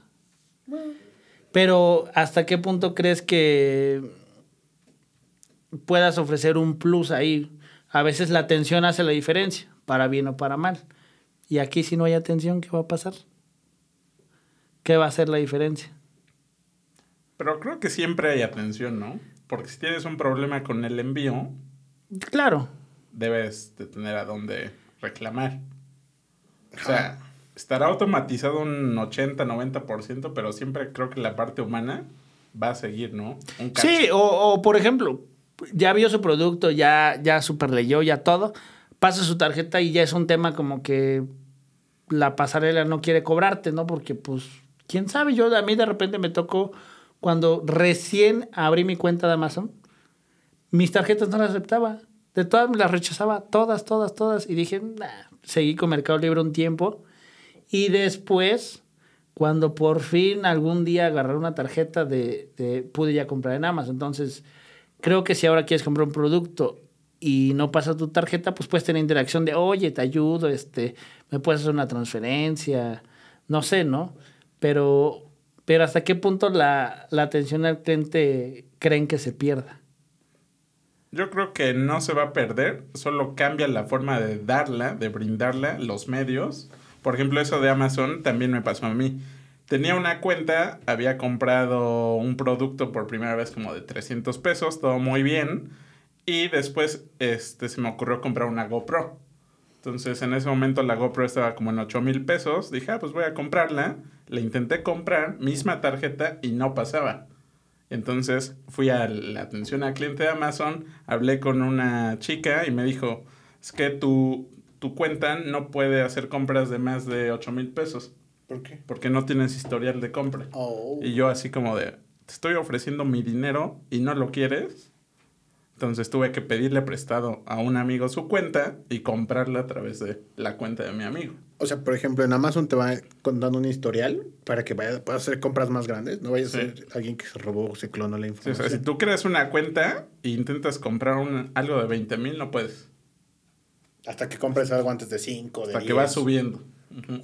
Pero ¿hasta qué punto crees que puedas ofrecer un plus ahí? A veces la atención hace la diferencia, para bien o para mal. Y aquí si no hay atención, ¿qué va a pasar? ¿Qué va a hacer la diferencia? Pero creo que siempre hay atención, ¿no? Porque si tienes un problema con el envío, Claro, debes de tener a dónde reclamar. O sea, estará automatizado un 80, 90%, pero siempre creo que la parte humana va a seguir, ¿no? Un. Sí, o, o, por ejemplo, ya vio su producto, ya, ya super leyó, ya todo, pasa su tarjeta y ya es un tema como que la pasarela no quiere cobrarte, ¿no? Porque pues, quién sabe, yo a mí de repente me tocó cuando recién abrí mi cuenta de Amazon, mis tarjetas no las aceptaba. De todas me las rechazaba, todas, todas, todas. Y dije, seguí con Mercado Libre un tiempo. Y después, cuando por fin algún día agarré una tarjeta de, de- pude ya comprar en Amazon. Entonces, creo que si ahora quieres comprar un producto y no pasa tu tarjeta, pues puedes tener interacción de, oye, te ayudo, este, me puedes hacer una transferencia, no sé, ¿no? Pero, pero hasta qué punto la, la atención al cliente creen que se pierda. Yo creo que no se va a perder, solo cambia la forma de darla, de brindarla, los medios. Por ejemplo, eso de Amazon también me pasó a mí. Tenía una cuenta, había comprado un producto por primera vez como de 300 pesos, todo muy bien. Y después este, se me ocurrió comprar una GoPro. Entonces en ese momento la GoPro estaba como en 8 mil pesos. Dije, ah, pues voy a comprarla. La intenté comprar, misma tarjeta y no pasaba. Entonces fui a la atención al cliente de Amazon, hablé con una chica y me dijo, es que tu, tu cuenta no puede hacer compras de más de 8 mil pesos ¿Por qué? porque no tienes historial de compra. Oh. Y yo así como de, te estoy ofreciendo mi dinero y no lo quieres. Entonces tuve que pedirle prestado a un amigo su cuenta y comprarla a través de la cuenta de mi amigo. O sea, por ejemplo, en Amazon te va contando un historial para que vaya, puedas hacer compras más grandes. No vayas Sí. a ser alguien que se robó o se clonó la Sí, o información. sea, si tú creas una cuenta e intentas comprar un- algo de 20 mil, no puedes. Hasta que compres algo antes de 5, de Hasta que 10. va subiendo. Ujú.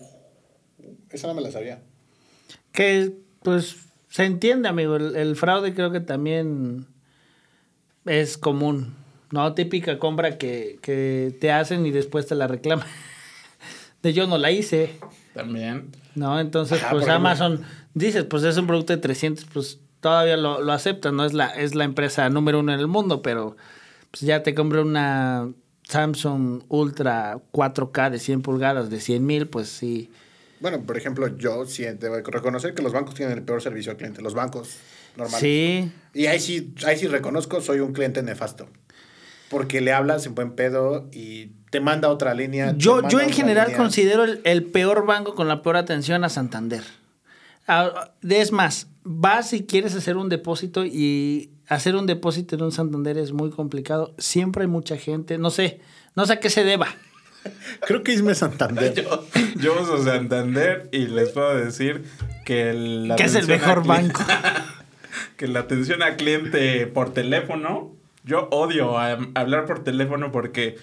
Esa no me la sabía. Que pues se entiende, amigo. El, el fraude creo que también es común. No, típica compra que, que te hacen y después te la reclaman. [laughs] De yo no la hice. También. ¿no? Entonces, Ajá, pues ejemplo. Amazon, dices, pues es un producto de 300, pues todavía lo, lo aceptan, ¿no? Es la, es la empresa número uno en el mundo, pero pues ya te compré una Samsung Ultra 4K de 100 pulgadas de 100 mil, pues sí. Bueno, por ejemplo, yo sí debo reconocer que los bancos tienen el peor servicio al cliente. Los bancos normales. Sí, Y ahí sí, ahí sí reconozco, soy un cliente nefasto. Porque le hablas en buen pedo y te manda otra línea. yo, yo en general línea. considero el, el peor banco con la peor atención a Santander. Es más, vas y quieres hacer un depósito y hacer un depósito en un Santander es muy complicado. Siempre hay mucha gente, no sé, no sé a qué se deba. Creo que Isme Santander. Yo, yo uso Santander y les puedo decir que el, la Que es el atención mejor a banco. [laughs] que la atención al cliente por teléfono, yo odio a- hablar por teléfono porque,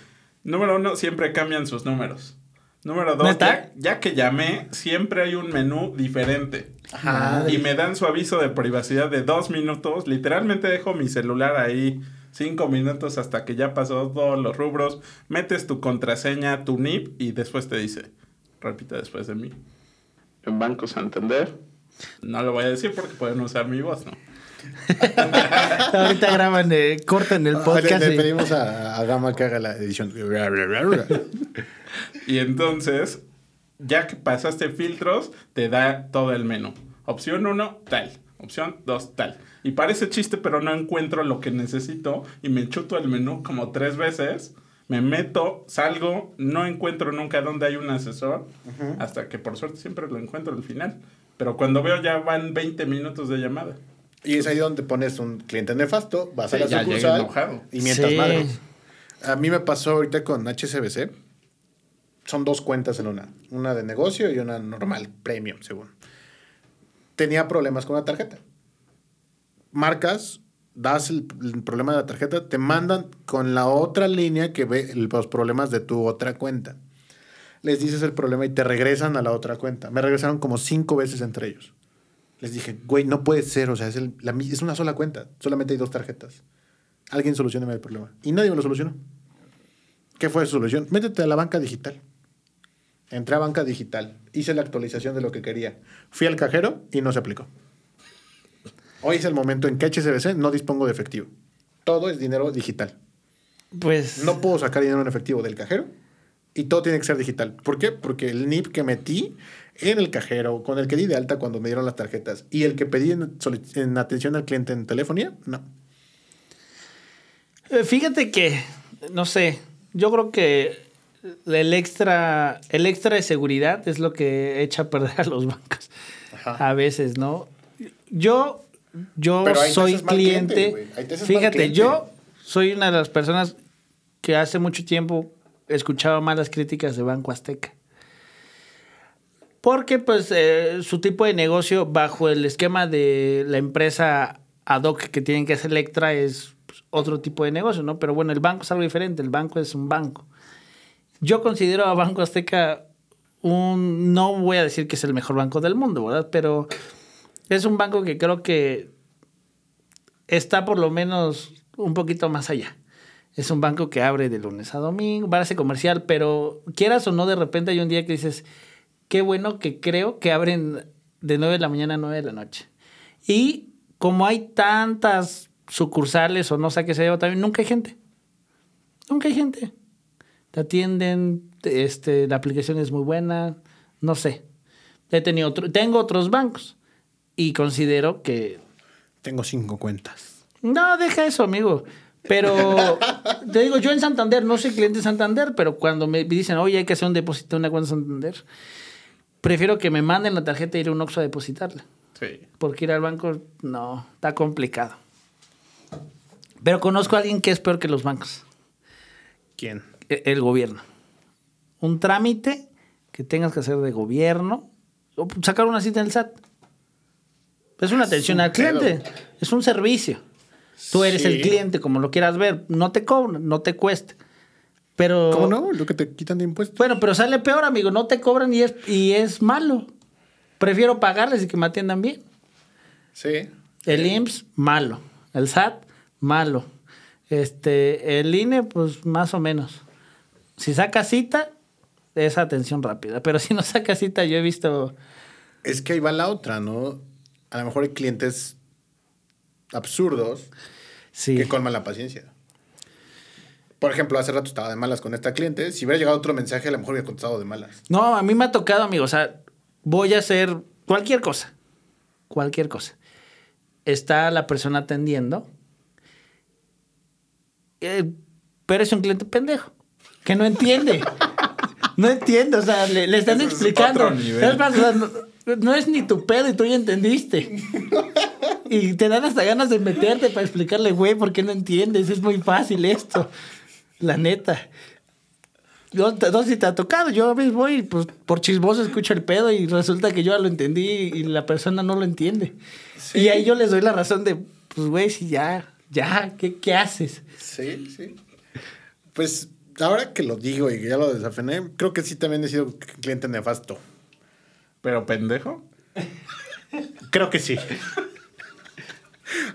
número uno, siempre cambian sus números. Número dos, ya, ya que llamé, siempre hay un menú diferente. Ajá. Y me dan su aviso de privacidad de dos minutos. Literalmente dejo mi celular ahí cinco minutos hasta que ya pasó todos los rubros. Metes tu contraseña, tu NIP y después te dice, repite después de mí. En Banco Santander. No lo voy a decir porque pueden usar mi voz, ¿no? [laughs] Ahorita graban, eh, cortan el Ah, podcast. Le, pedimos a, a Gama que haga la edición. [laughs] Y entonces, ya que pasaste filtros, te da todo el menú. Opción 1, tal. Opción 2, tal. Y parece chiste, pero no encuentro lo que necesito y me chuto el menú como tres veces. Me meto, salgo, no encuentro nunca dónde hay un asesor, hasta que por suerte siempre lo encuentro al final. Pero cuando veo ya van 20 minutos de llamada. Y es ahí donde pones un cliente nefasto, vas Sí, a la ya sucursal y mientras Sí. madres. A mí me pasó ahorita con HSBC. Son dos cuentas en una. Una de negocio y una normal, premium, según. Tenía problemas con la tarjeta. Marcas, das el, problema de la tarjeta, te mandan con la otra línea que ve los problemas de tu otra cuenta. Les dices el problema y te regresan a la otra cuenta. Me regresaron como cinco veces entre ellos. Les dije, güey, no puede ser, o sea, es, el- es una sola cuenta, solamente hay dos tarjetas. Alguien solucioneme el problema. Y nadie me lo solucionó. ¿Qué fue su solución? Métete a la banca digital. Entré a banca digital, hice la actualización de lo que quería. Fui al cajero y no se aplicó. Hoy es el momento en que HSBC no dispongo de efectivo. Todo es dinero digital. Pues. No puedo sacar dinero en efectivo del cajero y todo tiene que ser digital. ¿Por qué? Porque el NIP que metí en el cajero, con el que di de alta cuando me dieron las tarjetas y el que pedí en, atención al cliente en telefonía, no. Eh, Fíjate que, no sé, yo creo que el extra, el extra de seguridad es lo que echa a perder a los bancos. Ajá. A veces, ¿no? Yo, yo Pero soy cliente, Fíjate, cliente. yo soy una de las personas que hace mucho tiempo escuchaba malas críticas de Banco Azteca. Porque, pues, eh, su tipo de negocio bajo el esquema de la empresa ad hoc que tienen que hacer Electra es pues, otro tipo de negocio, ¿no? Pero bueno, el banco es algo diferente. El banco es un banco. Yo considero a Banco Azteca un. No voy a decir que es el mejor banco del mundo, ¿verdad? Pero es un banco que creo que está por lo menos un poquito más allá. Es un banco que abre de lunes a domingo, parece comercial, pero quieras o no, de repente hay un día que dices, qué bueno que creo que abren de 9 de la mañana a 9 de la noche. Y como hay tantas sucursales o no sé qué se lleva también, nunca hay gente. Nunca hay gente. Te atienden, te- este, la aplicación es muy buena, no sé. He tenido otro, tengo otros bancos y considero que Tengo cinco cuentas. no, deja eso, amigo. Pero [laughs] te digo, yo en Santander no soy cliente de Santander, pero cuando me dicen, oye, hay que hacer un depósito en una cuenta de Santander, prefiero que me manden la tarjeta y ir a un Oxxo a depositarla. Sí. Porque ir al banco, no, está complicado. Pero conozco a alguien que es peor que los bancos, ¿Quién? e- el gobierno. Un trámite que tengas que hacer de gobierno, o sacar una cita en el SAT. Es una atención un al cliente, es un servicio. Tú eres el Sí. cliente, como lo quieras ver, no te cobran, no te cuesta. Pero ¿Cómo no? Lo que te quitan de impuestos. bueno, pero sale peor, amigo. No te cobran y es, y es malo. Prefiero pagarles y que me atiendan bien. Sí. El IMSS, malo. El SAT, malo. Este, el INE, pues más o menos. Si saca cita, es atención rápida. Pero si no saca cita, yo he visto. Es que ahí va la otra, ¿no? A lo mejor hay clientes absurdos Sí. que colman la paciencia. Por ejemplo, hace rato estaba de malas con esta cliente. Si hubiera llegado otro mensaje, a lo mejor hubiera contestado de malas. No, a mí me ha tocado, amigo. O sea, voy a hacer cualquier cosa. Cualquier cosa. Está la persona atendiendo. eh, pero es un cliente pendejo. Que no entiende. [laughs] no entiende. O sea, le, le están Eso es explicando. otro nivel. Es más, o sea, no, no es ni tu pedo y tú ya entendiste. y te dan hasta ganas de meterte para explicarle, güey, ¿por qué no entiendes? Es muy fácil esto. La neta. No sé si te ha tocado. Yo a veces voy, pues por chismoso escucho el pedo y resulta que yo ya lo entendí y la persona no lo entiende. Y ahí yo les doy la razón de, pues güey, si ya, ya, ¿qué, qué haces? Sí, sí. Pues ahora que lo digo y que ya lo desafené, creo que sí también he sido cliente nefasto. Pero pendejo. Creo que sí.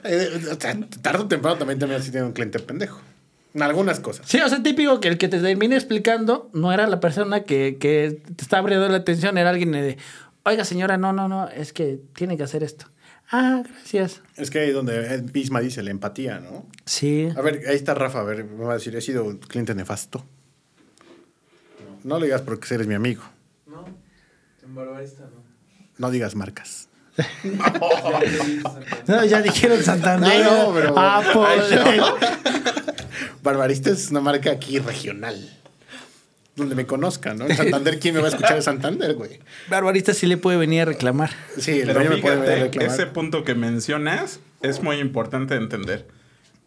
Eh, o sea, tarde o temprano también así tiene un cliente pendejo. En algunas cosas. Sí, o sea, típico que el que te termine explicando no era la persona que, que te está abriendo la atención, era alguien de, oiga señora, no, no, no, es que tiene que hacer esto. Ah, gracias. Es que ahí donde él misma dice la empatía, ¿no? Sí. A ver, ahí está Rafa, a ver, me va a decir, he sido un cliente nefasto. No le digas porque eres mi amigo. Barbarista no. No digas marcas. [laughs] No, ya dijeron Santander, No, no, pero- Apple. Barbarista es una marca aquí regional. Donde me conozcan, ¿no? En Santander, ¿quién me va a escuchar de Santander, güey? Barbarista sí le puede venir a reclamar. Sí, el Pero dueño me puede fíjate, reclamar. ese punto que mencionas es muy importante entender.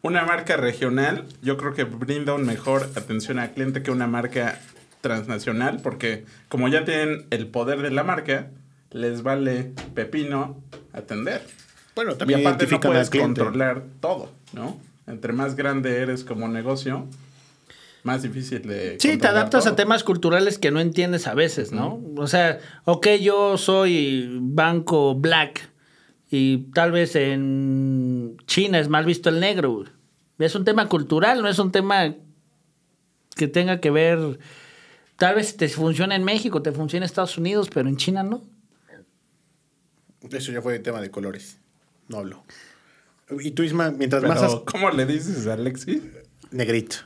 Una marca regional, yo creo que brinda un mejor atención al cliente que una marca transnacional, porque como ya tienen el poder de la marca, les vale pepino atender. Bueno, Y también aparte no puedes controlar todo, ¿no? Entre más grande eres como negocio, más difícil de Sí, te adaptas a temas culturales que no entiendes a veces, ¿no? O sea, ok, yo soy banco black y tal vez en China es mal visto el negro. Es un tema cultural, no es un tema que tenga que ver... Tal vez te funciona en México, te funciona en Estados Unidos, pero en China no. Eso ya fue tema de colores. No hablo. Y tú, Isma, mientras Pero, más has... ¿cómo le dices a Alexis? Negrito.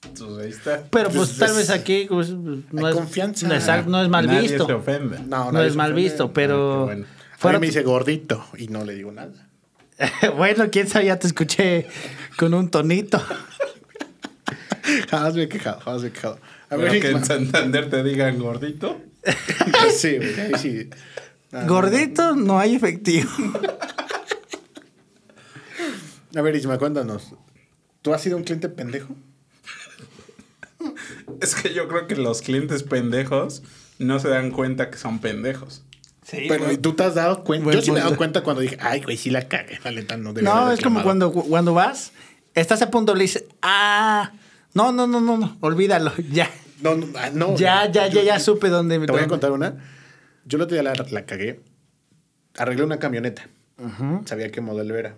Pues ahí está. Pero pues, Pues, tal vez aquí pues, no, hay es, confianza. no es- no es mal Nadie visto. se ofende. No, es mal ofende. visto, pero... Ah, qué bueno. A fuera- mí me dice gordito y no le digo nada. [laughs] bueno, quién sabe, ya te escuché con un tonito. [laughs] Jamás me he quejado, jamás me he quejado. A ver, que en. Santander te digan gordito. [laughs] sí, güey, sí. Ah, Gordito, no hay efectivo. A ver, Isma, cuéntanos. ¿Tú has sido un cliente pendejo? [laughs] Es que yo creo que los clientes pendejos no se dan cuenta que son pendejos. Sí, Pero ¿y tú te has dado cuenta. Yo sí me he dado cuenta cuando dije, ay, güey, sí la cagué. La neta no No, es como reclamado". cuando, cuando vas, estás a punto, le dices, ah, no, no, no, no, no, olvídalo, [laughs] ya. No, no, ah, no. ya, ya, Yo- ya, ya supe dónde me Te voy a contar una. Yo el otro día la, la cagué. Arreglé una camioneta. Sabía qué modelo era.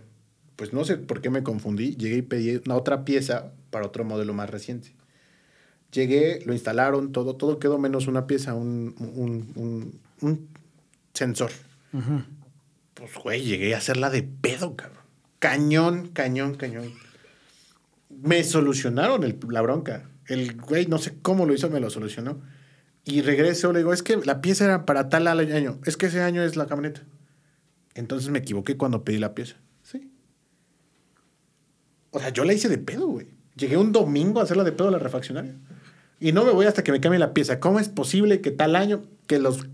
Pues no sé por qué me confundí. Llegué y pedí una otra pieza para otro modelo más reciente. Llegué, lo instalaron, todo, todo quedó menos una pieza, un, un, un- un sensor. Pues, güey, llegué a hacerla de pedo, cabrón. Cañón, cañón, cañón. Me solucionaron el- la bronca. El güey, no sé cómo lo hizo, me lo solucionó. Y regreso, le digo, es que la pieza era para tal año. Es que ese año es la camioneta. Entonces me equivoqué cuando pedí la pieza. Sí. O sea, yo la hice de pedo, güey. Llegué un domingo a hacerla de pedo a la refaccionaria. Y no me voy hasta que me cambie la pieza. ¿Cómo es posible que tal año que los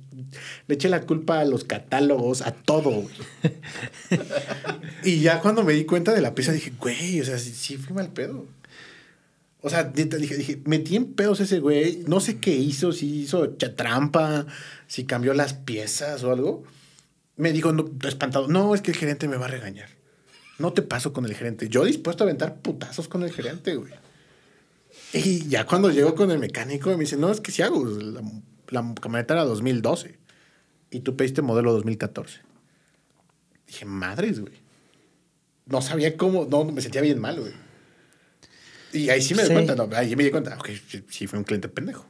le eché la culpa a los catálogos, a todo, [laughs] y ya cuando me di cuenta de la pieza dije, güey, o sea, sí, fui mal pedo. O sea, dije, dije, metí en pedos ese güey. No sé qué hizo, si hizo trampa, si cambió las piezas o algo. Me dijo, no, espantado, no, es que el gerente me va a regañar. No te paso con el gerente. Yo dispuesto a aventar putazos con el gerente, güey. Y ya cuando llego con el mecánico, me dice, no, es que si hago. La, la camioneta era 2012. Y tú pediste modelo 2014. Dije, madres, güey. no sabía cómo, no, me sentía bien mal, güey. Y ahí sí me di Sí. cuenta, no, ahí me di cuenta, ok, sí- sí fue un cliente pendejo.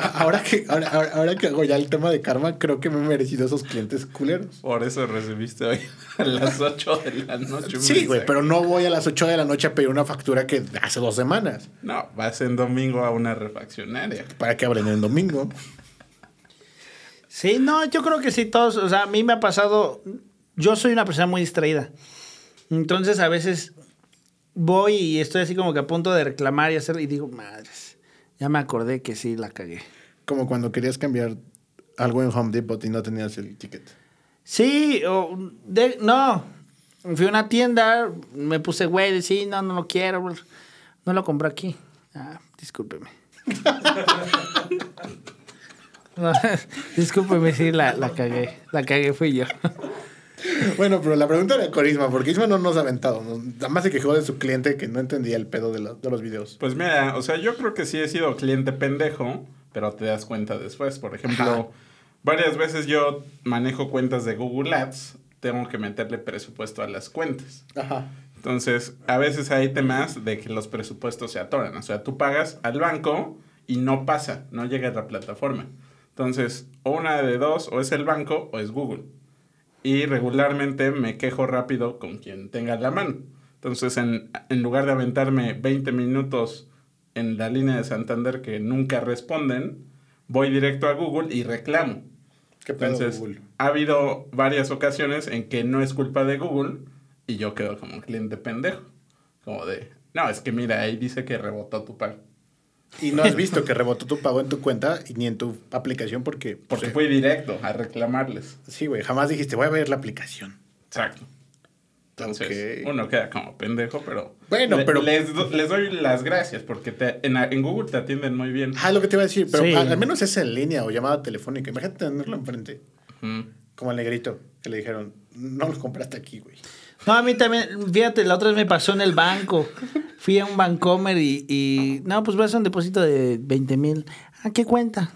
Ahora que, ahora, ahora- ahora que hago ya el tema de karma, creo que me he merecido esos clientes culeros. Por eso recibiste hoy a las [laughs] 8 de la noche. Sí, güey, pero no voy a las 8 de la noche a pedir una factura que hace dos semanas. No, vas en domingo a una refaccionaria. ¿Para que abren el domingo? Sí, no, yo creo que sí, todos, o sea, a mí me ha pasado, yo soy una persona muy distraída. Entonces a veces voy y estoy así como que a punto de reclamar y hacer, y digo, madres, ya me acordé que sí la cagué. Como cuando querías cambiar algo en Home Depot y no tenías el ticket. Sí, o de- no, fui a una tienda, me puse güey, sí, no, no lo quiero, no lo compré aquí. Ah, discúlpeme. [laughs] No, [laughs] discúlpeme, sí, la, la cagué, la cagué fui yo. [laughs] Bueno, pero la pregunta era con Isma, porque Isma no nos ha aventado. ¿no? Nada más se quejó de su cliente que no entendía el pedo de, la- de los videos. Pues mira, o sea, yo creo que sí he sido cliente pendejo, pero te das cuenta después. Por ejemplo, Ajá. varias veces yo manejo cuentas de Google Ads, tengo que meterle presupuesto a las cuentas. Ajá. Entonces, a veces hay temas de que los presupuestos se atoran. O sea, tú pagas al banco y no pasa, no llega a la plataforma. Entonces, o una de dos, o es el banco o es Google. Y regularmente me quejo rápido con quien tenga la mano. Entonces, en, en lugar de aventarme 20 minutos en la línea de Santander que nunca responden, voy directo a Google y reclamo. ¿Qué pedo, Entonces, Google? ha habido varias ocasiones en que no es culpa de Google y yo quedo como un cliente pendejo. Como de, no, es que mira, ahí dice que rebotó tu pago. Y no has visto que rebotó tu pago en tu cuenta y ni en tu aplicación porque... Porque pues, fui directo a reclamarles. Sí, güey. Jamás dijiste, voy a ver la aplicación. Exacto. Entonces, uno queda como pendejo, pero... Bueno, pero- Les, do- les doy las gracias porque te- en, en Google te atienden muy bien. Ah, lo que te iba a decir, pero Sí. al, al menos es en línea o llamada telefónica. Imagínate tenerlo enfrente. Como al negrito, que le dijeron, no lo compraste aquí, güey. No, a mí también, fíjate, la otra vez me pasó en el banco. Fui a un Bancomer y, y no, pues voy a hacer un depósito de 20 mil. ¿A qué cuenta?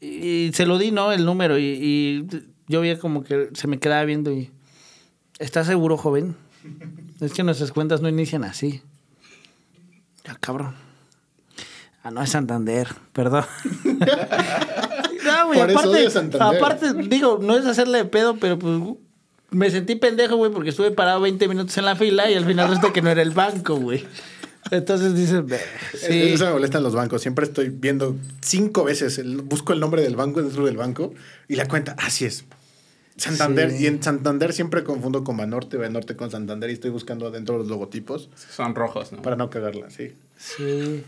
Y se lo di, ¿no? El número y, y yo veía como que se me quedaba viendo y... ¿Estás seguro, joven? Es que nuestras cuentas no inician así. Ya, cabrón. Ah, no, es Santander, perdón. [laughs] no, güey, aparte, aparte, digo, no es hacerle de pedo, pero pues me sentí pendejo, güey, porque estuve parado 20 minutos en la fila y al final resulta que no era el banco, güey. Entonces dices, "Ve, sí. Eso me molesta en los bancos. Siempre estoy viendo cinco veces, el- busco el nombre del banco dentro del banco y la cuenta, así es. Santander. Sí. Y en Santander siempre confundo con Banorte, Banorte con Santander y estoy buscando adentro los logotipos Son rojos, ¿no? para no cagarla, sí. Sí.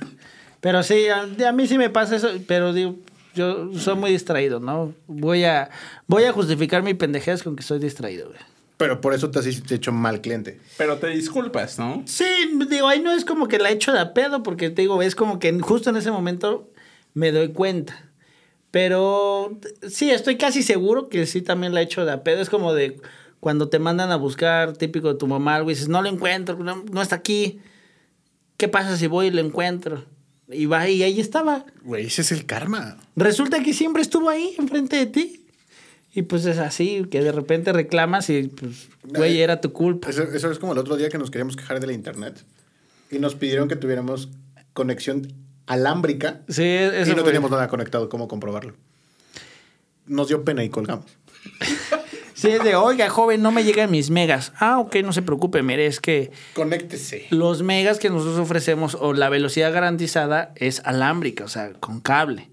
Pero sí, a, a mí sí me pasa eso, pero digo, yo soy muy distraído, ¿no? Voy a, voy a justificar mi pendejez con que estoy distraído, güey. Pero por eso te has hecho mal cliente. Pero te disculpas, ¿no? Sí, digo, ahí no es como que la echo de a pedo, porque te digo, es como que justo en ese momento me doy cuenta. Pero sí, estoy casi seguro que sí también la echo de a pedo. Es como de cuando te mandan a buscar, típico de tu mamá, algo, y dices, no lo encuentro, no, no está aquí. ¿Qué pasa si voy y lo encuentro? Y va y ahí estaba. Güey, ese es el karma. Resulta que siempre estuvo ahí, enfrente de ti. Y pues es así, que de repente reclamas y pues, güey, era tu culpa. Eso, eso es como el otro día que nos queríamos quejar de la internet y nos pidieron que tuviéramos conexión alámbrica Sí, eso y no fue. teníamos nada conectado. ¿Cómo comprobarlo? Nos dio pena y colgamos. [laughs] Sí, es de, oiga, joven, no me llegan mis megas. Ah, ok, no se preocupe, mire, es que Conéctese. los megas que nosotros ofrecemos o la velocidad garantizada es alámbrica, o sea, con cable.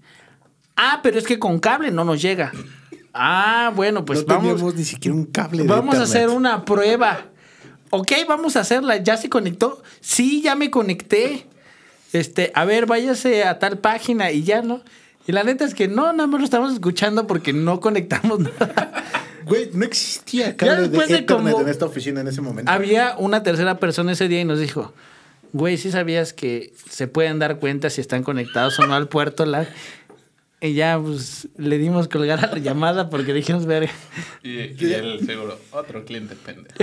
Ah, pero es que con cable no nos llega. Ah, bueno, pues no vamos. teníamos ni siquiera un cable de Vamos a hacer una prueba. Ok, vamos a hacerla. ¿Ya se conectó? Sí, ya me conecté. Este, a ver, váyase a tal página y ya no. Y la neta es que no, nada más lo estamos escuchando porque no conectamos [laughs] nada. Güey, no existía cable de después de internet como- en esta oficina en ese momento. Había una tercera persona ese día y nos dijo, güey, ¿sí sabías que se pueden dar cuenta si están conectados o no al puerto? La... Y ya, pues, le dimos colgar a la llamada porque dijimos, ver. Y, y él seguro, otro cliente pendejo.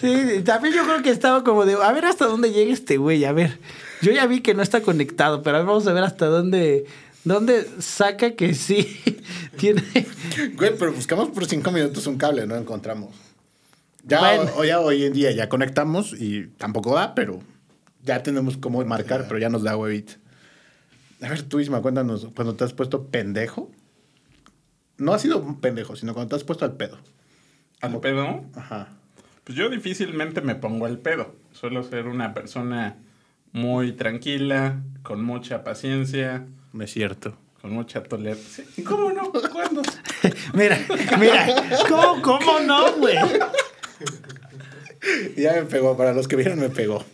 Sí, también yo creo que estaba como de, a ver hasta dónde llega este güey, a ver. Yo ya vi que no está conectado, pero a ver, vamos a ver hasta dónde, dónde saca que sí [laughs] tiene. Güey, pero buscamos por cinco minutos un cable, no encontramos. Ya, Bueno. o- ya hoy en día ya conectamos y tampoco da, pero ya tenemos cómo marcar, pero ya nos da huevita. A ver, tú, Isma, cuéntanos, cuando te has puesto pendejo. No has sido un pendejo, sino cuando te has puesto al pedo. ¿Al pedo? Ajá. Pues yo difícilmente me pongo al pedo. Suelo ser una persona muy tranquila, con mucha paciencia, No es cierto. con mucha tolerancia. ¿Cómo no? ¿Cuándo? [laughs] Mira, mira. ¿Cómo, cómo no, güey? [laughs] Ya me pegó, para los que vieron me pegó.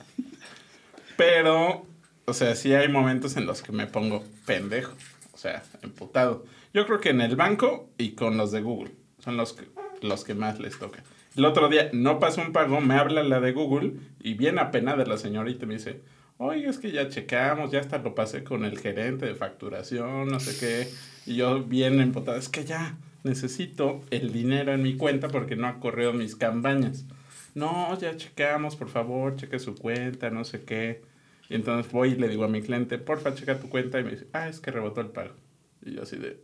Pero, o sea, sí hay momentos en los que me pongo pendejo. O sea, emputado. Yo creo que en el banco y con los de Google. Son los que, los que más les toca. El otro día no pasó un pago, me habla la de Google y bien apenada la señorita me dice, oye, es que ya checamos, ya hasta lo pasé con el gerente de facturación, no sé qué. Y yo bien emputado, es que ya necesito el dinero en mi cuenta porque no ha corrido mis campañas. No, ya checamos, por favor, cheque su cuenta, no sé qué. Y entonces voy y le digo a mi cliente, porfa, checa tu cuenta. Y me dice, ah, es que rebotó el pago. Y yo así de,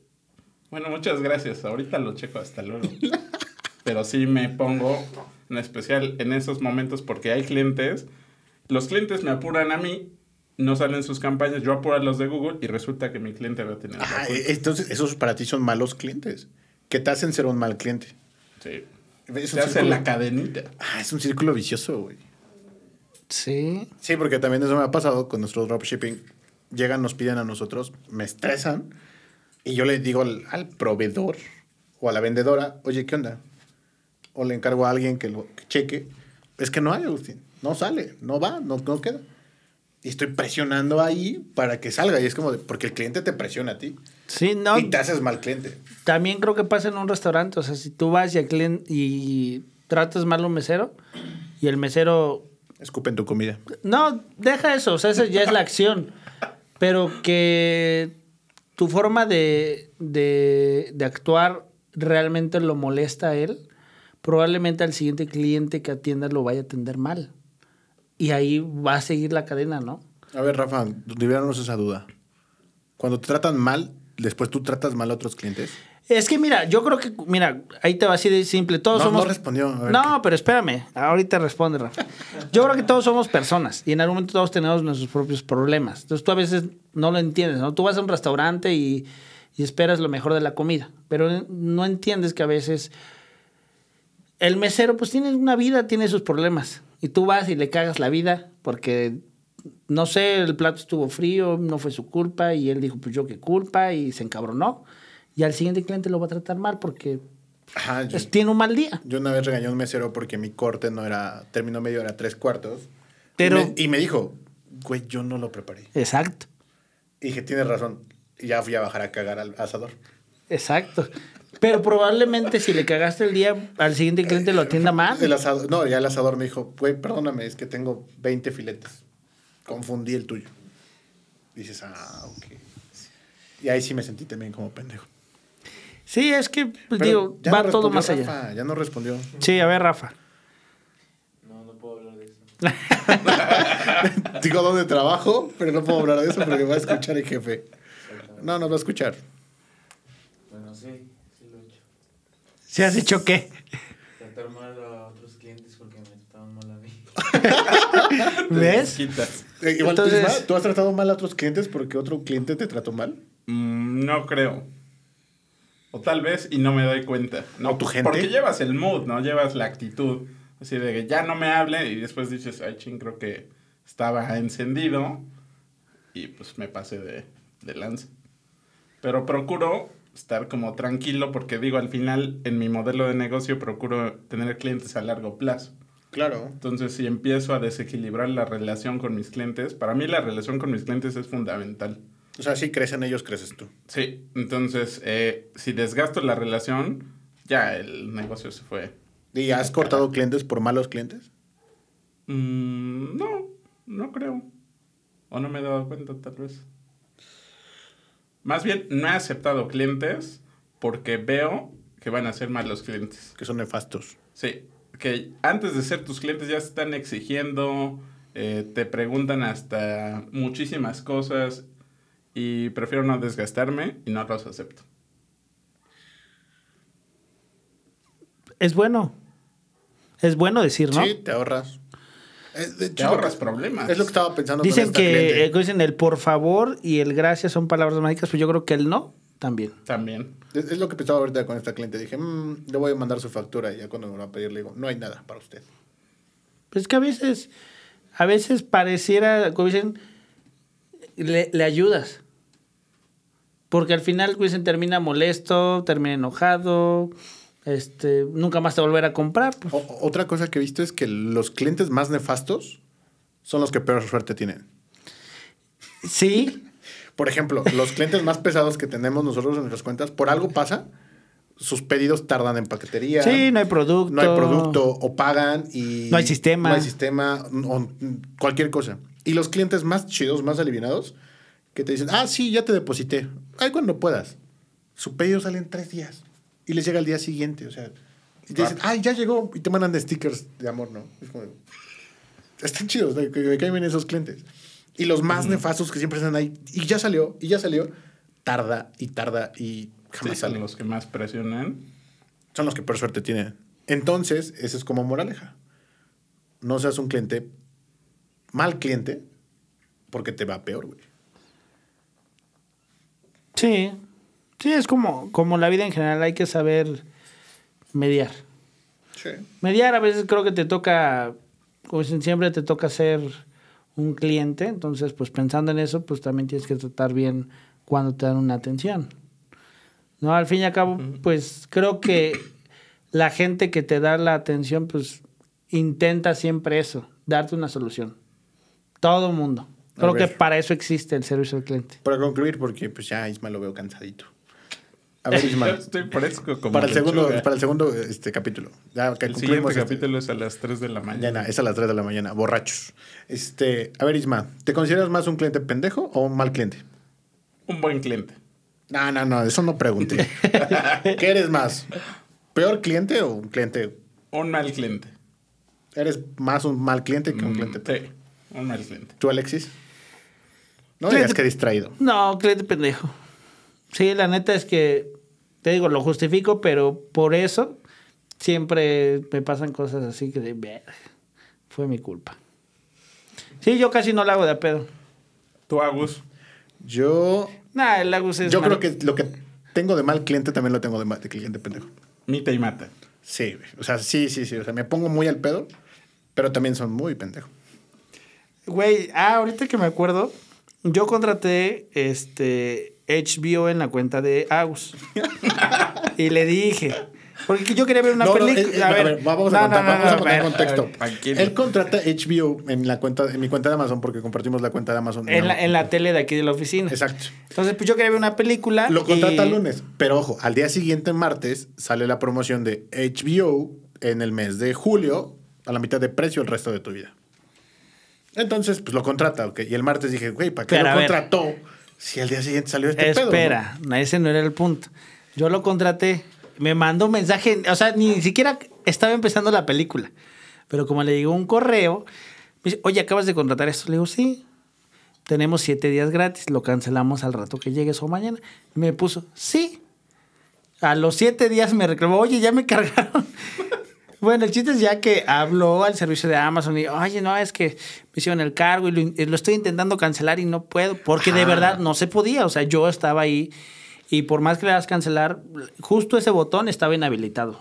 bueno, muchas gracias, ahorita lo checo, hasta luego. [laughs] Pero sí me pongo, en especial en esos momentos, porque hay clientes, los clientes me apuran a mí, no salen sus campañas, yo apuro a los de Google y resulta que mi cliente va a tener Ah, entonces, esos para ti son malos clientes. Que te hacen ser un mal cliente. Sí. Es Se un hace círculo- la cadenita. Ah, es un círculo vicioso, güey. Sí. Sí, porque también eso me ha pasado con nuestro dropshipping. Llegan, nos piden a nosotros, me estresan y yo le digo al, al proveedor o a la vendedora, oye, ¿qué onda? O le encargo a alguien que lo que cheque. Es que no hay, Agustín. No sale, no va, no, no queda. Y estoy presionando ahí para que salga. Y es como, de- porque el cliente te presiona a ti. Sí, no. Y te haces mal cliente. También creo que pasa en un restaurante. O sea, si tú vas y, y tratas mal a un mesero y el mesero Escupen tu comida. No, deja eso, o sea, esa ya es la acción. Pero que tu forma de, de, de actuar realmente lo molesta a él, probablemente al siguiente cliente que atienda lo vaya a atender mal. Y ahí va a seguir la cadena, ¿no? A ver, Rafa, libéranos esa duda. Cuando te tratan mal, después tú tratas mal a otros clientes. Es que mira, yo creo que, mira, ahí te va así de simple. Todos No, somos. no respondió. A ver, no, pero espérame. Ahorita responde, Rafa. Yo creo que todos somos personas y en algún momento todos tenemos nuestros propios problemas. Entonces tú a veces no lo entiendes, ¿no? Tú vas a un restaurante y, y esperas lo mejor de la comida, pero no entiendes que a veces el mesero pues tiene una vida, tiene sus problemas. Y tú vas y le cagas la vida porque, no sé, el plato estuvo frío, no fue su culpa y él dijo, pues yo qué culpa y se encabronó. Y al siguiente cliente lo va a tratar mal porque Ajá, yo, tiene un mal día. yo una vez regañé a un mesero porque mi corte no era término medio, era tres cuartos. Pero- Y me, y me dijo, güey, yo no lo preparé. Exacto, Y dije, tienes razón. Y ya fui a bajar a cagar al asador. exacto. Pero probablemente si le cagaste el día, al siguiente cliente lo atienda mal. El asador, no, ya el asador me dijo, güey, perdóname, es que tengo 20 filetes. Confundí el tuyo. Dices, ah, ok. Y ahí sí me sentí también como pendejo. Sí, es que, pues, digo, ya va no todo más allá. Rafa, ya no respondió. Sí, a ver, Rafa. No, no puedo hablar de eso. [laughs] Digo dónde trabajo, pero no puedo hablar de eso porque va a escuchar el jefe. No, no va a escuchar. Bueno, sí, sí lo he hecho. ¿Se has dicho qué? Tratar mal a otros clientes porque me trataban mal a mí. [laughs] ¿Ves? Eh, igual, ¿tú, Entonces- ¿tú has tratado mal a otros clientes porque otro cliente te trató mal? Mm, no creo. O tal vez y no me doy cuenta. No, ¿O tu gente? Porque llevas el mood, ¿no? Llevas la actitud. Así de que ya no me hable y después dices, ay, ching, creo que estaba encendido y pues me pasé de, de lanza. Pero procuro estar como tranquilo porque digo, al final en mi modelo de negocio procuro tener clientes a largo plazo. Claro. Entonces, si empiezo a desequilibrar la relación con mis clientes, para mí la relación con mis clientes es fundamental. O sea, si crecen ellos, creces tú. Sí, entonces, eh, si desgasto la relación, ya el negocio se fue. ¿Y has cortado clientes por malos clientes? Mm, no, no creo. O no me he dado cuenta, tal vez. Más bien, no he aceptado clientes porque veo que van a ser malos clientes. Que son nefastos. Sí, que antes de ser tus clientes ya se están exigiendo, eh, te preguntan hasta muchísimas cosas y prefiero no desgastarme y no los acepto. Es bueno. Es bueno decir, ¿no? Sí, te ahorras. Eh, de hecho, Te ahorras que- problemas. Es lo que estaba pensando. con Dicen esta que eh, dicen el por favor y el gracias son palabras mágicas, pues yo creo que el no también. También. Es, es lo que pensaba ahorita con esta cliente. Dije, "Mm, le voy a mandar su factura. Y ya cuando me lo va a pedir, le digo, no hay nada para usted. Pues que a veces, a veces pareciera, como dicen, le, le ayudas. Porque al final, como dicen, termina molesto, termina enojado, este, nunca más te volverá a comprar. pues. O- otra cosa que he visto es que los clientes más nefastos son los que peor suerte tienen. Sí, Por ejemplo, los clientes más pesados que tenemos nosotros en nuestras cuentas, por algo pasa, sus pedidos tardan en paquetería. sí, no hay producto. No hay producto, o pagan y... No hay sistema. No hay sistema, o cualquier cosa. Y los clientes más chidos, más alivianados, que te dicen, ah, sí, ya te deposité. Ay, cuando puedas. Su pedido sale en tres días. Y les llega al día siguiente, o sea... Y te dicen, ay, ya llegó. Y te mandan de stickers de amor, ¿no? Es como... Están chidos, ¿de de qué vienen esos clientes? Y los más nefastos que siempre están ahí, y ya salió, y ya salió, tarda y tarda y Sí, jamás son sale los que más presionan. son los que peor suerte tienen. Entonces, eso es como moraleja. No seas un cliente, mal cliente, porque te va peor, güey. Sí, sí, es como, como la vida en general, hay que saber mediar. Sí. Mediar a veces creo que te toca, como dicen, siempre te toca ser un cliente, entonces pues pensando en eso, pues también tienes que tratar bien cuando te dan una atención. No, al fin y al cabo, pues creo que la gente que te da la atención, pues intenta siempre eso, darte una solución. Todo mundo. Creo que para eso existe el servicio al cliente. Para concluir, porque pues ya Isma lo veo cansadito. A ver, [laughs] Isma. Estoy fresco como para el segundo, para el segundo este, capítulo. Ya que El siguiente este- capítulo es a las 3 de la mañana. Es a las 3 de la mañana, borrachos. Este, a ver, Isma, ¿te consideras más un cliente pendejo o un mal cliente? Un buen cliente. No, no, no, eso no pregunté. [laughs] ¿Qué eres más? ¿Peor cliente o un cliente? Un mal cliente. ¿Eres más un mal cliente que un Mm, cliente? Sí, un mal cliente. ¿Tú, Alexis? No Cliente- digas que distraído. No, cliente pendejo. Sí, la neta es que, te digo, lo justifico, pero por eso siempre me pasan cosas así que de, "Verga, fue mi culpa. Sí, yo casi no la hago de a pedo. ¿Tú, Agus? Yo, Nah, el Agus es... yo mal- creo que lo que tengo de mal cliente también lo tengo de, mal- de cliente pendejo. Mita y mata. Sí, güey. o sea, sí, sí, sí. O sea, me pongo muy al pedo, pero también son muy pendejos. Güey, ah, ahorita que me acuerdo, yo contraté este HBO en la cuenta de Agus. y le dije, porque yo quería ver una No, no, película. eh, eh, a ver, vamos a no, contar, vamos a poner en contexto. ver. Él contrata HBO en la cuenta, en mi cuenta de Amazon porque compartimos la cuenta de Amazon. En, la, en la tele de aquí de la oficina. Exacto. Entonces, pues yo quería ver una película. Lo contrata y- el lunes. Pero ojo, al día siguiente, martes, sale la promoción de HBO en el mes de julio a la mitad de precio el resto de tu vida. Entonces, pues lo contrata, ok. Y el martes dije, güey, ¿para qué Pero, lo ver. Si al día siguiente salió este pedo? Espera, no, ese no era el punto. Yo lo contraté. Me mandó un mensaje, o sea, ni siquiera estaba empezando la película. Pero como le llegó un correo, me dice, oye, acabas de contratar esto. Le digo, sí. Tenemos siete días gratis, lo cancelamos al rato que llegues o mañana. Y me puso, sí. A los siete días me reclamó, oye, ya me cargaron. [laughs] Bueno, el chiste es ya que habló al servicio de Amazon y, oye, no, es que me hicieron el cargo y lo, y lo estoy intentando cancelar y no puedo, porque de verdad no se podía. O sea, yo estaba ahí y por más que le das cancelar, justo ese botón estaba inhabilitado.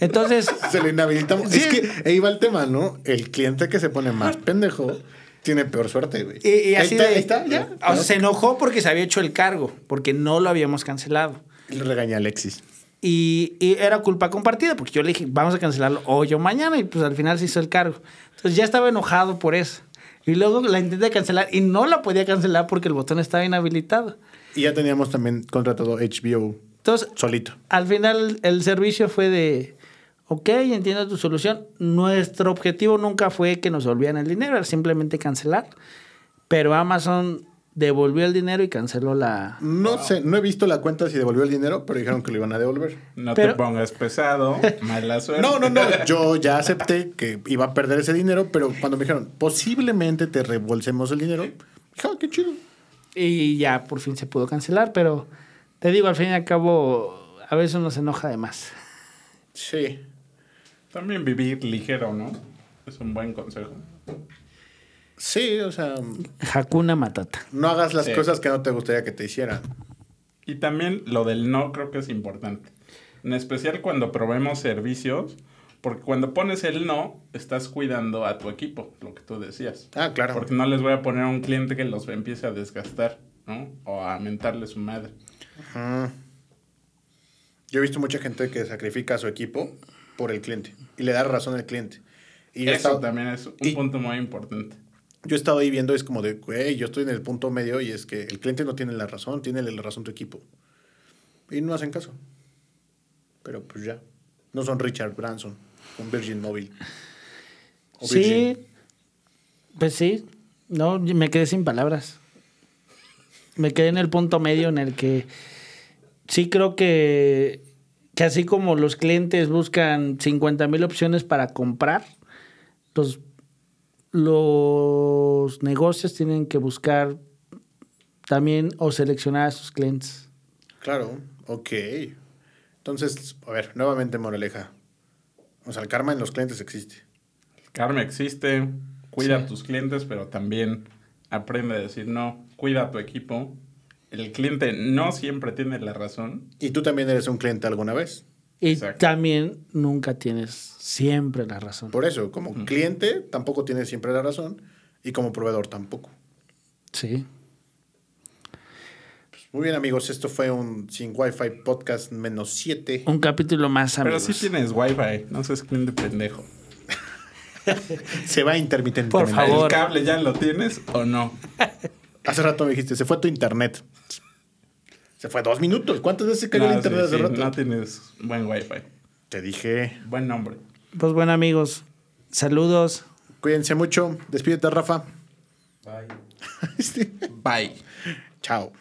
Entonces, [laughs] Se lo inhabilitamos. Sí. Es que ahí va el tema, ¿no? El cliente que se pone más pendejo tiene peor suerte, güey. y, y así ahí está, de- ahí está, ya. O sea, se enojó porque se había hecho el cargo, porque no lo habíamos cancelado. Y le regaña a Alexis. Y, y era culpa compartida, porque yo le dije, vamos a cancelarlo hoy o mañana, y pues al final se hizo el cargo. Entonces ya estaba enojado por eso. Y luego la intenté cancelar y no la podía cancelar porque el botón estaba inhabilitado. Y ya teníamos también contratado HBO Entonces, solito. al final el servicio fue de, ok, entiendo tu solución. Nuestro objetivo nunca fue que nos devolvieran el dinero, era simplemente cancelar. Pero Amazon devolvió el dinero y canceló la... No sé, no he visto la cuenta si devolvió el dinero, pero dijeron que lo iban a devolver. No Pero- te pongas pesado. [laughs] Mala suerte. No, no, no. Yo [laughs] ya acepté que iba a perder ese dinero, pero cuando me dijeron, posiblemente te reembolsemos el dinero, dije, ah, qué chido. Y ya por fin se pudo cancelar, pero te digo, al fin y al cabo, a veces uno se enoja de más. Sí. También vivir ligero, ¿no? Es un buen consejo. Sí, o sea, Hakuna Matata. no hagas las Sí. cosas que no te gustaría que te hicieran. Y también lo del no creo que es importante. En especial cuando probemos servicios, porque cuando pones el no, estás cuidando a tu equipo, lo que tú decías. Ah, claro. Porque no les voy a poner a un cliente que los empiece a desgastar, ¿no? O a mentarle su madre. Ajá. Yo he visto mucha gente que sacrifica a su equipo por el cliente y le da razón al cliente. Y Eso estado- también es un y- punto muy importante. Yo he estado ahí viendo, es como de, güey, yo estoy en el punto medio y es que el cliente no tiene la razón, tiene la razón tu equipo. Y no hacen caso. Pero pues ya. No son Richard Branson, un Virgin Mobile. O Sí, Virgin. pues sí. No, me quedé sin palabras. Me quedé en el punto medio en el que sí creo que, que así como los clientes buscan 50 mil opciones para comprar, los, los negocios tienen que buscar también o seleccionar a sus clientes. Claro, ok. Entonces, a ver, nuevamente moraleja. O sea, el karma en los clientes existe. Karma existe, cuida Sí. a tus clientes, pero también aprende a decir no, cuida a tu equipo. El cliente no siempre tiene la razón. Y tú también eres un cliente alguna vez. Y Exacto. también nunca tienes siempre la razón. Por eso, como cliente tampoco tienes siempre la razón y como proveedor tampoco. Sí. Muy bien, amigos, esto fue un Sin Wi-Fi podcast menos 7. Un capítulo más, Pero amigos. sí tienes wifi, no seas cliente pendejo. [laughs] Se va intermitentemente. Por favor. ¿El cable ya lo tienes o no? Hace rato me dijiste, se fue tu internet. Se fue dos minutos. ¿Cuántas veces se cayó el No, internet sí, hace sí, rato? no tienes buen wifi. Te dije. Buen nombre. Pues bueno, amigos, saludos. Cuídense mucho. Despídete, Rafa. Bye. [laughs] Bye. Chao.